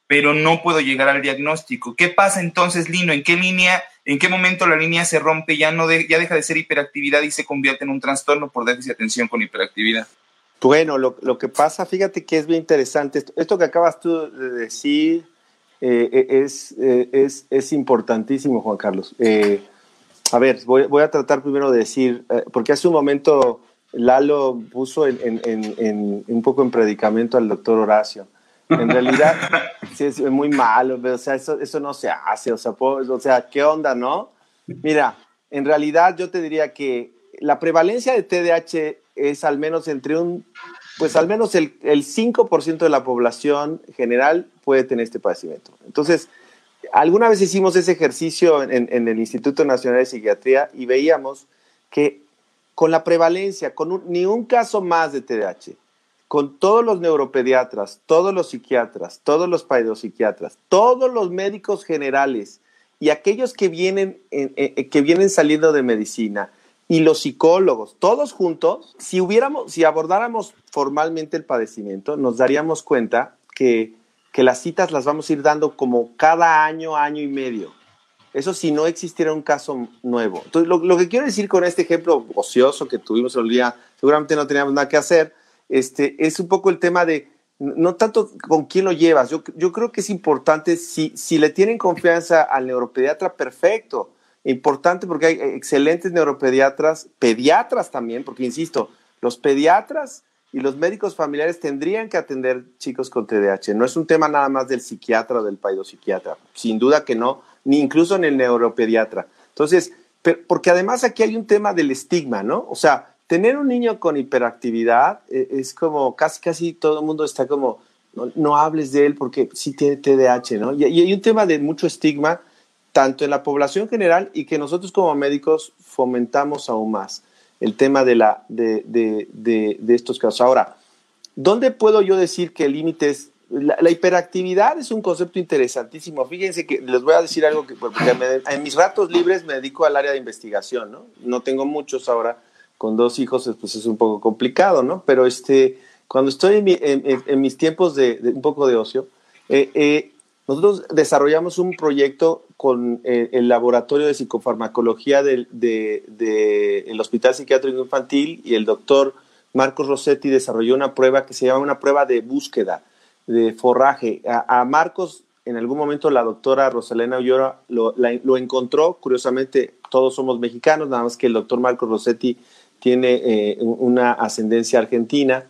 pero no puedo llegar al diagnóstico. ¿Qué pasa entonces, Lino? ¿En qué línea, en qué momento la línea se rompe, ya, no ya deja de ser hiperactividad y se convierte en un trastorno por déficit de atención con hiperactividad? Bueno, lo, que pasa, fíjate que es bien interesante. Esto, que acabas tú de decir eh, eh, es, eh, es, es, importantísimo, Juan Carlos. a ver, voy, voy, a tratar primero de decir, porque hace un momento Lalo puso en, en, en, un poco en predicamento al doctor Horacio. En realidad, sí, es muy malo, o sea, eso, eso no se hace, o sea, o sea, ¿qué onda, no? Mira, en realidad yo te diría que la prevalencia de TDAH es al menos entre un, pues al menos el, el 5% de la población general puede tener este padecimiento. Entonces, alguna vez hicimos ese ejercicio en, en el Instituto Nacional de Psiquiatría y veíamos que con la prevalencia, con ni un caso más de TDAH, con todos los neuropediatras, todos los psiquiatras, todos los paidopsiquiatras, todos los médicos generales y aquellos que vienen, que vienen saliendo de medicina y los psicólogos, todos juntos, si hubiéramos, si abordáramos formalmente el padecimiento, nos daríamos cuenta que, que las citas las vamos a ir dando como cada año, año y medio. Eso si no existiera un caso nuevo. Entonces, lo, lo que quiero decir con este ejemplo ocioso que tuvimos el día, seguramente no teníamos nada que hacer, este, es un poco el tema de, no tanto con quién lo llevas, yo, yo creo que es importante, si, si le tienen confianza al neuropediatra, perfecto, importante porque hay excelentes neuropediatras, pediatras también, porque insisto, los pediatras y los médicos familiares tendrían que atender chicos con TDAH. No es un tema nada más del psiquiatra o del paidopsiquiatra, sin duda que no, ni incluso en el neuropediatra. Entonces, porque además aquí hay un tema del estigma, ¿no? O sea, tener un niño con hiperactividad eh, es como casi, casi todo el mundo está como, no, hables de él porque sí tiene TDAH, ¿no? Y, hay un tema de mucho estigma, tanto en la población general y que nosotros como médicos fomentamos aún más el tema de, la, de, de, estos casos. Ahora, ¿dónde puedo yo decir que el límite es la, hiperactividad es un concepto interesantísimo. Fíjense que les voy a decir algo que porque en mis ratos libres me dedico al área de investigación, ¿no? No tengo muchos ahora, con dos hijos pues es un poco complicado, ¿no? Pero este, cuando estoy en, mis tiempos de, un poco de ocio, eh, eh, nosotros desarrollamos un proyecto con eh, el laboratorio de psicofarmacología del de, Hospital Psiquiátrico Infantil y el doctor Marcos Rossetti desarrolló una prueba que se llama una prueba de búsqueda, de forraje. A, Marcos, en algún momento, la doctora Rosalena Ullora lo, lo encontró. Curiosamente, todos somos mexicanos, nada más que el doctor Marcos Rossetti tiene eh, una ascendencia argentina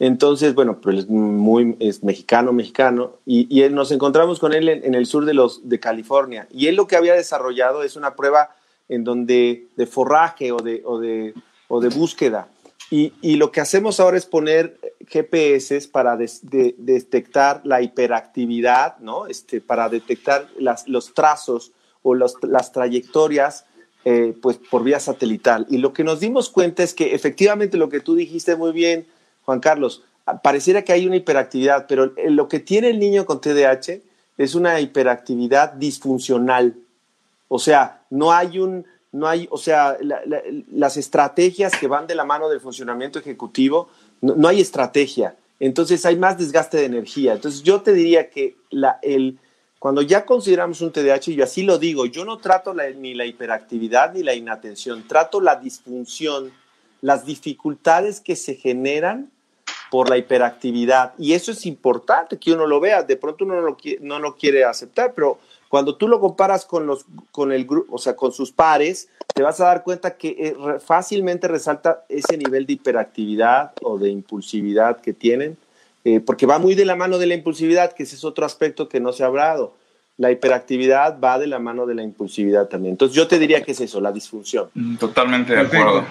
Entonces, bueno, pero es muy es mexicano, mexicano, y, y nos encontramos con él en, en, el sur de, los, de California. Y él lo que había desarrollado es una prueba en donde de forraje o de, o de, o de búsqueda. Y, y, lo que hacemos ahora es poner GPS para des, de, detectar la hiperactividad, ¿no? Este, para detectar las, los trazos o los, las trayectorias eh, pues, por vía satelital. Y lo que nos dimos cuenta es que efectivamente lo que tú dijiste muy bien, Juan Carlos, pareciera que hay una hiperactividad, pero lo que tiene el niño con TDAH es una hiperactividad disfuncional. O sea, no hay un, no hay, o sea, la, la, las estrategias que van de la mano del funcionamiento ejecutivo, no, hay estrategia. Entonces hay más desgaste de energía. Entonces yo te diría que cuando ya consideramos un TDAH, y así lo digo, yo no trato ni la hiperactividad ni la inatención, trato la disfunción, las dificultades que se generan por la hiperactividad. Y eso es importante que uno lo vea. De pronto uno no lo, no lo quiere aceptar, pero cuando tú lo comparas con, los, con el grupo, o sea, con sus pares, te vas a dar cuenta que eh, fácilmente resalta ese nivel de hiperactividad o de impulsividad que tienen, eh, porque va muy de la mano de la impulsividad, que ese es otro aspecto que no se ha hablado. La hiperactividad va de la mano de la impulsividad también. Entonces yo te diría que es eso, la disfunción. Totalmente de acuerdo.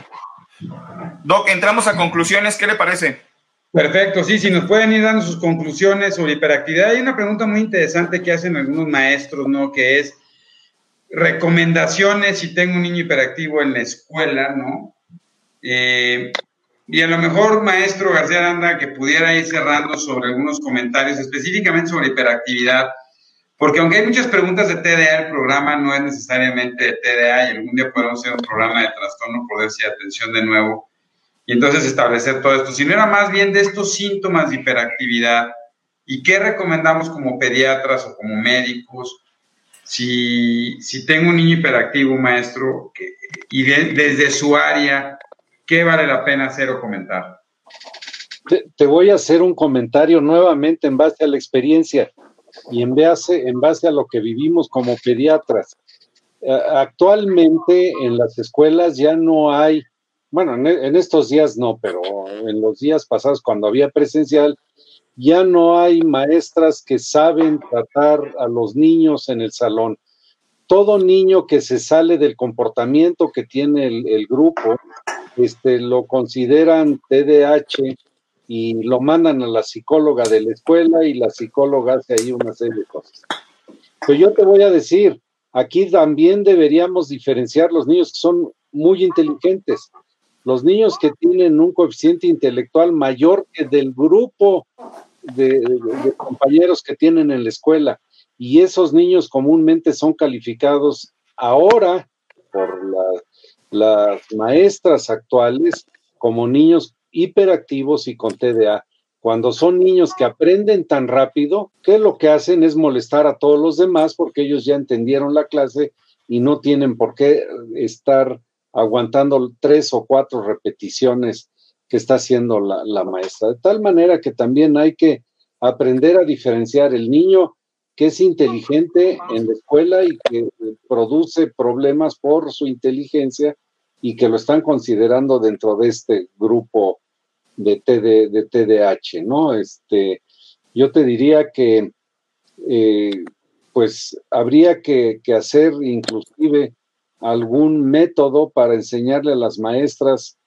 Doc, entramos a conclusiones, ¿qué le parece? Perfecto, sí, si nos pueden ir dando sus conclusiones sobre hiperactividad. Hay una pregunta muy interesante que hacen algunos maestros, ¿no? Que es recomendaciones si tengo un niño hiperactivo en la escuela, ¿no? Eh, y a lo mejor, maestro García Aranda, que pudiera ir cerrando sobre algunos comentarios específicamente sobre hiperactividad, porque aunque hay muchas preguntas de TDA, el programa no es necesariamente de TDA y algún día podemos hacer un programa de trastorno por déficit de atención de nuevo y entonces establecer todo esto, sino era más bien de estos síntomas de hiperactividad y qué recomendamos como pediatras o como médicos si, si tengo un niño hiperactivo, maestro, que, y de, desde su área, ¿qué vale la pena hacer o comentar? Te, te, voy a hacer un comentario nuevamente en base a la experiencia y en base, en base a lo que vivimos como pediatras. Actualmente en las escuelas ya no hay bueno, en, estos días no, pero en los días pasados cuando había presencial, ya no hay maestras que saben tratar a los niños en el salón. Todo niño que se sale del comportamiento que tiene el, grupo, este, lo consideran TDAH y lo mandan a la psicóloga de la escuela y la psicóloga hace ahí una serie de cosas. Pues yo te voy a decir, aquí también deberíamos diferenciar los niños que son muy inteligentes los niños que tienen un coeficiente intelectual mayor que del grupo de, compañeros que tienen en la escuela. Y esos niños comúnmente son calificados ahora por la, las maestras actuales como niños hiperactivos y con TDA. Cuando son niños que aprenden tan rápido, que lo que hacen es molestar a todos los demás porque ellos ya entendieron la clase y no tienen por qué estar aguantando tres o cuatro repeticiones que está haciendo la, maestra. De tal manera que también hay que aprender a diferenciar el niño que es inteligente en la escuela y que produce problemas por su inteligencia y que lo están considerando dentro de este grupo de, TD, de ¿no? Este, yo te diría que eh, pues habría que hacer inclusive algún método para enseñarle a las maestras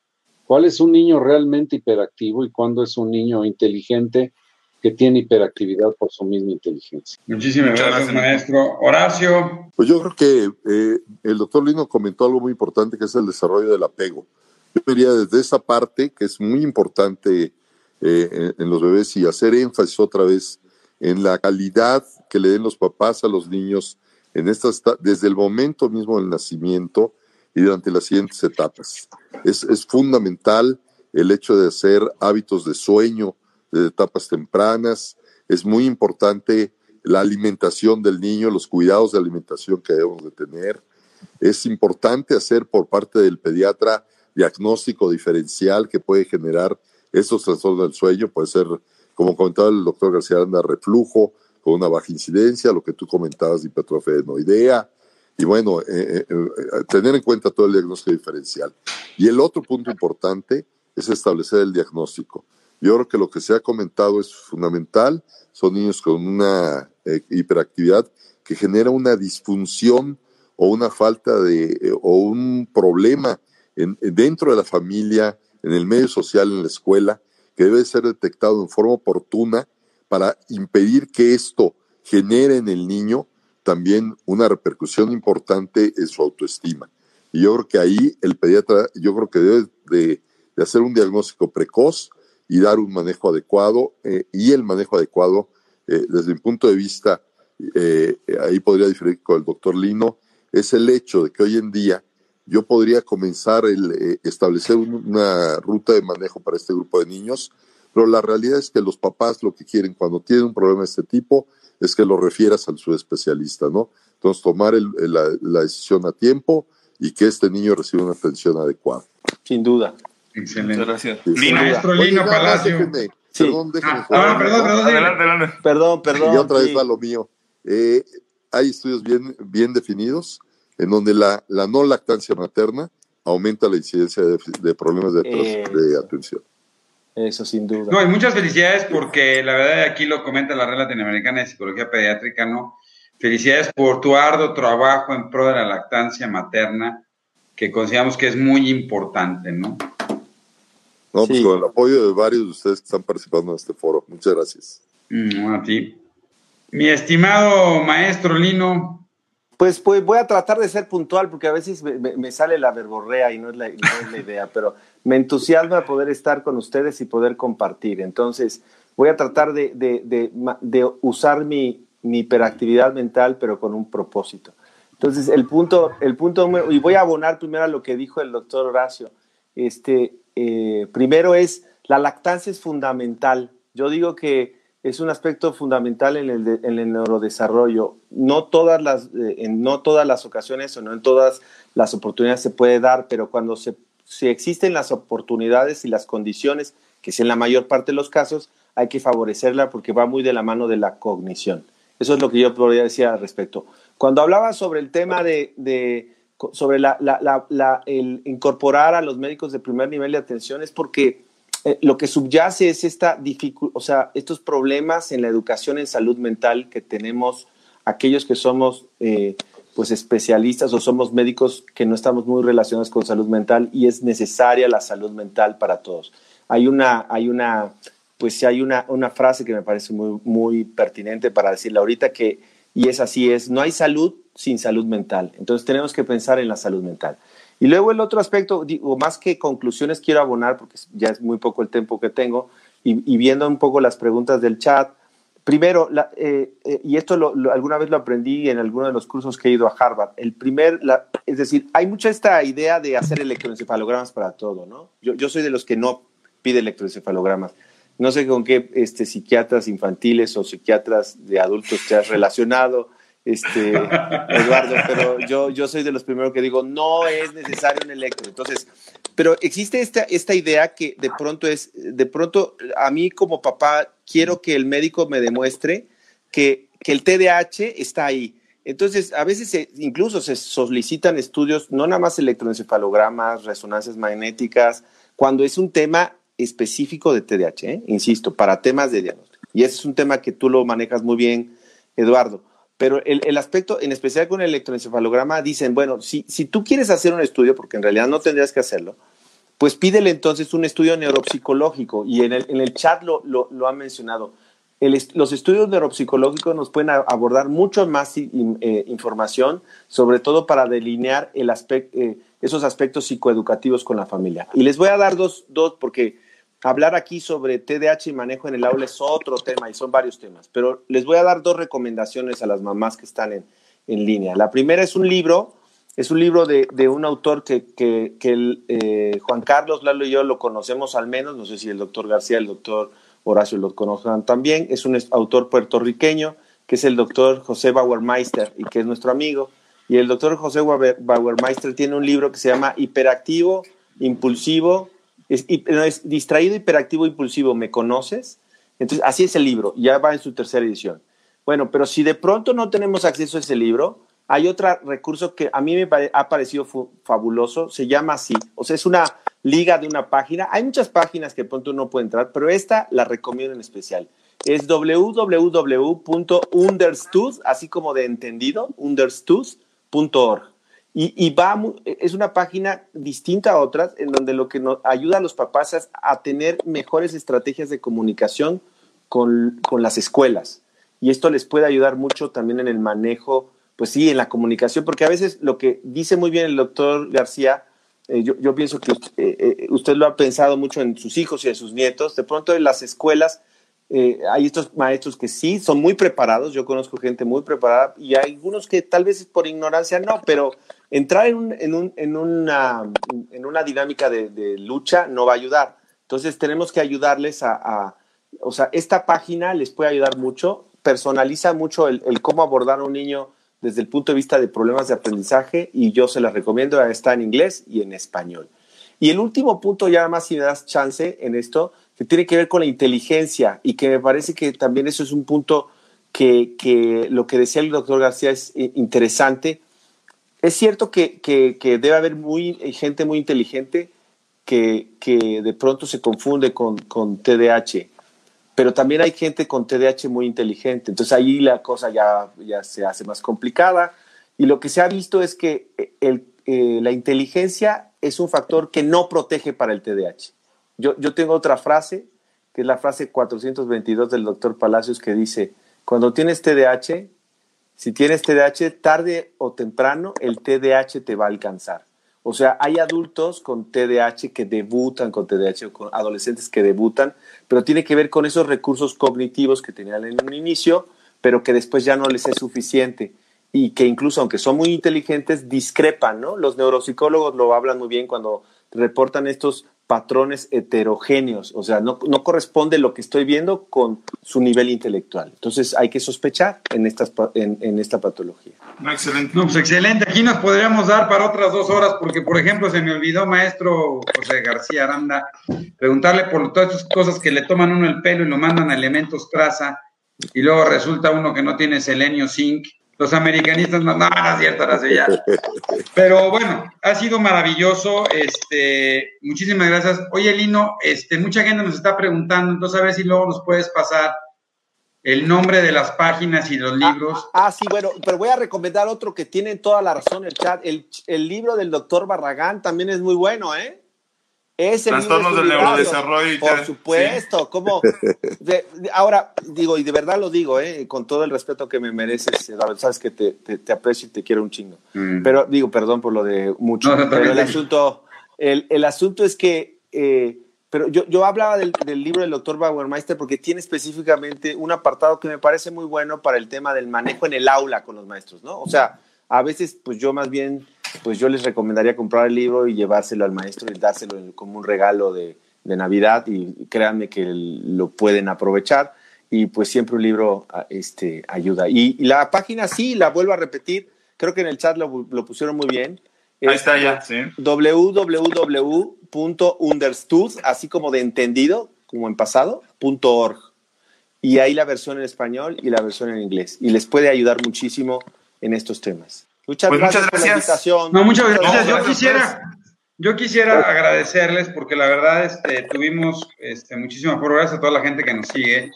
cuál es un niño realmente hiperactivo y cuándo es un niño inteligente que tiene hiperactividad por su misma inteligencia. Muchísimas gracias, maestro. Horacio. Pues yo creo que eh, el doctor Lino comentó algo muy importante que es el desarrollo del apego. Yo diría desde esa parte que es muy importante eh, en los bebés y hacer énfasis otra vez en la calidad que le den los papás a los niños en estas, desde el momento mismo del nacimiento y durante las siguientes etapas. Es, es fundamental el hecho de hacer hábitos de sueño de etapas tempranas. Es muy importante la alimentación del niño, los cuidados de alimentación que debemos de tener. Es importante hacer por parte del pediatra diagnóstico diferencial que puede generar estos trastornos del sueño. Puede ser, como comentaba el doctor García Aranda, reflujo, con una baja incidencia, lo que tú comentabas de y bueno, eh, eh, tener en cuenta todo el diagnóstico diferencial. Y el otro punto importante es establecer el diagnóstico. Yo creo que lo que se ha comentado es fundamental. Son niños con una eh, hiperactividad que genera una disfunción o una falta de, eh, o un problema en, dentro de la familia, en el medio social, en la escuela, que debe ser detectado en forma oportuna para impedir que esto genere en el niño también una repercusión importante en su autoestima. Y yo creo que ahí el pediatra, yo creo que debe de, hacer un diagnóstico precoz y dar un manejo adecuado, eh, y el manejo adecuado, eh, desde mi punto de vista, eh, ahí podría diferir con el doctor Lino, es el hecho de que hoy en día yo podría comenzar el establecer una ruta de manejo para este grupo de niños, pero la realidad es que los papás lo que quieren cuando tienen un problema de este tipo es que lo refieras al su especialista, ¿no? Entonces, tomar la, decisión a tiempo y que este niño reciba una atención adecuada. Sin duda. Excelente. Muchas gracias. Maestro Lino Palacio. Perdón, déjenme. Ah, perdón, perdón, adelante, adelante. Perdón, perdón. Y otra vez va lo mío. Eh, hay estudios bien, bien definidos en donde la, la no lactancia materna aumenta la incidencia de, problemas de, eh, de atención. Eso sin duda. No, y muchas felicidades porque la verdad aquí lo comenta la Red Latinoamericana de Psicología Pediátrica, ¿no? Felicidades por tu arduo trabajo en pro de la lactancia materna, que consideramos que es muy importante, ¿no? No, pues con el apoyo de varios de ustedes que están participando en este foro. Muchas gracias. Mm, a ti. Mi estimado maestro Lino, pues, pues voy a tratar de ser puntual porque a veces me, sale la verborrea y no es la, idea, pero me entusiasma poder estar con ustedes y poder compartir. Entonces, voy a tratar de, usar mi, hiperactividad mental, pero con un propósito. Entonces, el punto, el punto, y voy a abonar primero a lo que dijo el doctor Horacio. Este, eh, primero es, la lactancia es fundamental. Yo digo que es un aspecto fundamental en el, en el neurodesarrollo. No todas, las, eh, en no todas las ocasiones o no en todas las oportunidades se puede dar, pero cuando se, existen las oportunidades y las condiciones, que es en la mayor parte de los casos, hay que favorecerla porque va muy de la mano de la cognición. Eso es lo que yo podría decir al respecto. Cuando hablaba sobre el tema de, de sobre la, la, la, el incorporar a los médicos de primer nivel de atención es porque eh, lo que subyace es esta o sea, estos problemas en la educación en salud mental que tenemos aquellos que somos eh, pues especialistas o somos médicos que no estamos muy relacionados con salud mental y es necesaria la salud mental para todos. Hay una, hay una, pues hay una, una frase que me parece muy, muy pertinente para decirla ahorita que, y es así, es, no hay salud sin salud mental. Entonces tenemos que pensar en la salud mental. Y luego el otro aspecto, digo, más que conclusiones quiero abonar, porque ya es muy poco el tiempo que tengo, y, viendo un poco las preguntas del chat. Primero, eh, eh, y esto alguna vez lo aprendí en alguno de los cursos que he ido a Harvard, el primer, es decir, hay mucha esta idea de hacer electroencefalogramas para todo, ¿no? Yo, yo soy de los que no pide electroencefalogramas. No sé con qué este, psiquiatras infantiles o psiquiatras de adultos te has relacionado, este, Eduardo, pero yo, yo soy de los primeros que digo, no es necesario un electro. Entonces, pero existe esta, esta idea que de pronto es, de pronto a mí como papá quiero que el médico me demuestre que, que el TDAH está ahí. Entonces, a veces incluso se solicitan estudios, no nada más electroencefalogramas, resonancias magnéticas, cuando es un tema específico de TDAH, ¿eh? insisto, para temas de diagnóstico. Y ese es un tema que tú lo manejas muy bien, Eduardo. Pero el, aspecto, en especial con el electroencefalograma, dicen, bueno, si, si tú quieres hacer un estudio, porque en realidad no tendrías que hacerlo, pues pídele entonces un estudio neuropsicológico. Y en el, en el chat lo, lo, han mencionado. los estudios neuropsicológicos nos pueden abordar mucho más eh, información, sobre todo para delinear eh, esos aspectos psicoeducativos con la familia. Y les voy a dar dos, dos porque hablar aquí sobre TDAH y manejo en el aula es otro tema y son varios temas, pero les voy a dar dos recomendaciones a las mamás que están en, línea. La primera es un libro, es un libro de, un autor que, que, eh, Juan Carlos, Lalo y yo lo conocemos al menos, no sé si el doctor García, el doctor Horacio lo conozcan también, es un autor puertorriqueño que es el doctor José Bauermeister y que es nuestro amigo. Y el doctor José Bauermeister tiene un libro que se llama Hiperactivo, Impulsivo, es, es distraído, hiperactivo, impulsivo, ¿me conoces? Entonces, así es el libro, ya va en su tercera edición. Bueno, pero si de pronto no tenemos acceso a ese libro, hay otro recurso que a mí me ha parecido fabuloso, se llama así, o sea, es una liga de una página. Hay muchas páginas que pronto uno puede entrar, pero esta la recomiendo en especial. Es www.understood, así como de entendido, understood.org. Y, y va, es una página distinta a otras, en donde lo que nos ayuda a los papás es a tener mejores estrategias de comunicación con, con las escuelas. Y esto les puede ayudar mucho también en el manejo, pues sí, en la comunicación, porque a veces lo que dice muy bien el doctor García, eh, yo, pienso que usted, eh, eh, usted lo ha pensado mucho en sus hijos y en sus nietos, de pronto en las escuelas hay estos maestros que sí son muy preparados, yo conozco gente muy preparada y hay algunos que tal vez por ignorancia no, pero entrar en, un, en, un, en, una, en una dinámica de, lucha no va a ayudar. Entonces tenemos que ayudarles a, o sea, esta página les puede ayudar mucho, personaliza mucho el, cómo abordar a un niño desde el punto de vista de problemas de aprendizaje y yo se las recomiendo, está en inglés y en español. Y el último punto, ya más si me das chance en esto, que tiene que ver con la inteligencia y que me parece que también eso es un punto que, que lo que decía el doctor García es eh, interesante. Es cierto que, que, debe haber muy, eh, gente muy inteligente que, que de pronto se confunde con, con TDAH, pero también hay gente con TDAH muy inteligente. Entonces ahí la cosa ya, ya se hace más complicada. Y lo que se ha visto es que el, eh, la inteligencia es un factor que no protege para el TDAH. Yo, yo tengo otra frase, que es la frase 422 del doctor Palacios, que dice, cuando tienes TDAH, si tienes TDAH, tarde o temprano el TDAH te va a alcanzar. O sea, hay adultos con TDAH que debutan con TDAH o con adolescentes que debutan, pero tiene que ver con esos recursos cognitivos que tenían en un inicio, pero que después ya no les es suficiente y que incluso aunque son muy inteligentes, discrepan, ¿no? Los neuropsicólogos lo hablan muy bien cuando reportan estos patrones heterogéneos, o sea, no, no, corresponde lo que estoy viendo con su nivel intelectual. Entonces hay que sospechar en, estas, en, en esta patología. No, excelente. No, pues excelente. Aquí nos podríamos dar para otras dos horas, porque, por ejemplo, se me olvidó, maestro José García Aranda, preguntarle por todas estas cosas que le toman uno el pelo y lo mandan a elementos traza, y luego resulta uno que no tiene selenio, zinc, los americanistas no, no, no es cierto, no ya. Pero bueno, ha sido maravilloso. Este, muchísimas gracias. Oye, Lino, este, mucha gente nos está preguntando, entonces a ver si luego nos puedes pasar el nombre de las páginas y los libros. Ah, ah sí, bueno, pero voy a recomendar otro que tiene toda la razón el chat. El, el libro del doctor Barragán también es muy bueno, ¿eh? Ese Trastornos del neurodesarrollo. Por supuesto, ¿sí? como de, de, ahora digo y de verdad lo digo, eh, con todo el respeto que me mereces, sabes que te, te, te, aprecio y te quiero un chingo. Mm. Pero digo, perdón por lo de mucho, no, no, pero el asunto, el, el, asunto es que, eh, pero yo, yo hablaba del, del, libro del doctor Bauermeister porque tiene específicamente un apartado que me parece muy bueno para el tema del manejo en el aula con los maestros, ¿no? O sea, a veces, pues yo más bien pues yo les recomendaría comprar el libro y llevárselo al maestro y dárselo como un regalo de, de Navidad y créanme que lo pueden aprovechar y pues siempre un libro este, ayuda. Y, y, la página sí, la vuelvo a repetir, creo que en el chat lo, lo pusieron muy bien. Ahí está ya, sí. www.understood, así como de entendido, como en pasado, .org. Y ahí la versión en español y la versión en inglés. Y les puede ayudar muchísimo en estos temas. Muchas, pues gracias, muchas gracias. Por la invitación. No, muchas gracias. No, yo quisiera, yo quisiera agradecerles porque la verdad este, tuvimos este, muchísimas gracias a toda la gente que nos sigue.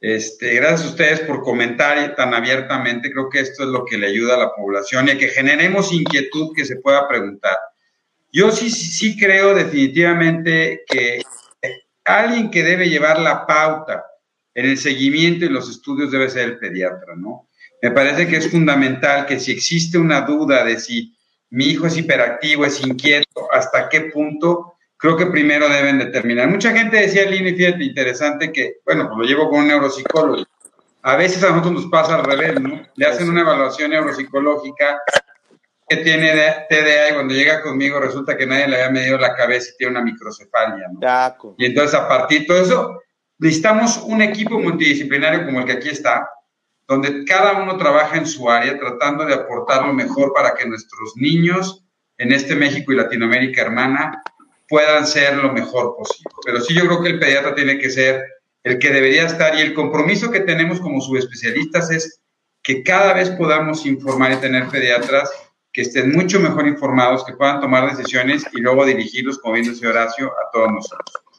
Este, gracias a ustedes por comentar tan abiertamente. Creo que esto es lo que le ayuda a la población y a que generemos inquietud que se pueda preguntar. Yo sí, sí creo definitivamente que alguien que debe llevar la pauta en el seguimiento y los estudios debe ser el pediatra, ¿no? Me parece que es fundamental que si existe una duda de si mi hijo es hiperactivo, es inquieto, hasta qué punto, creo que primero deben determinar. Mucha gente decía, Lini, fíjate, interesante que, bueno, pues lo llevo con un neuropsicólogo. A veces a nosotros nos pasa al revés, ¿no? Le hacen una evaluación neuropsicológica que tiene TDA y cuando llega conmigo resulta que nadie le había medido la cabeza y tiene una microcefalia, ¿no? Y entonces a partir de todo eso, necesitamos un equipo multidisciplinario como el que aquí está, donde cada uno trabaja en su área tratando de aportar lo mejor para que nuestros niños en este México y Latinoamérica hermana puedan ser lo mejor posible. Pero sí yo creo que el pediatra tiene que ser el que debería estar y el compromiso que tenemos como subespecialistas es que cada vez podamos informar y tener pediatras que estén mucho mejor informados, que puedan tomar decisiones y luego dirigirlos, como bien decía Horacio, a todos nosotros.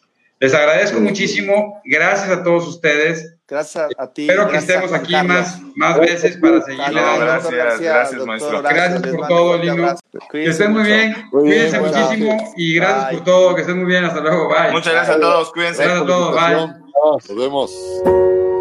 Les agradezco muchísimo. Gracias a todos ustedes. Gracias a ti. Espero que estemos aquí más, más veces para seguirle dando. Gracias, gracias, maestro. Gracias por todo, Lino. Que estén muy bien. Cuídense muchísimo y gracias por todo. Que estén muy bien. Hasta luego. Bye. Muchas gracias a todos. Cuídense. Gracias a todos. Bye. Nos vemos.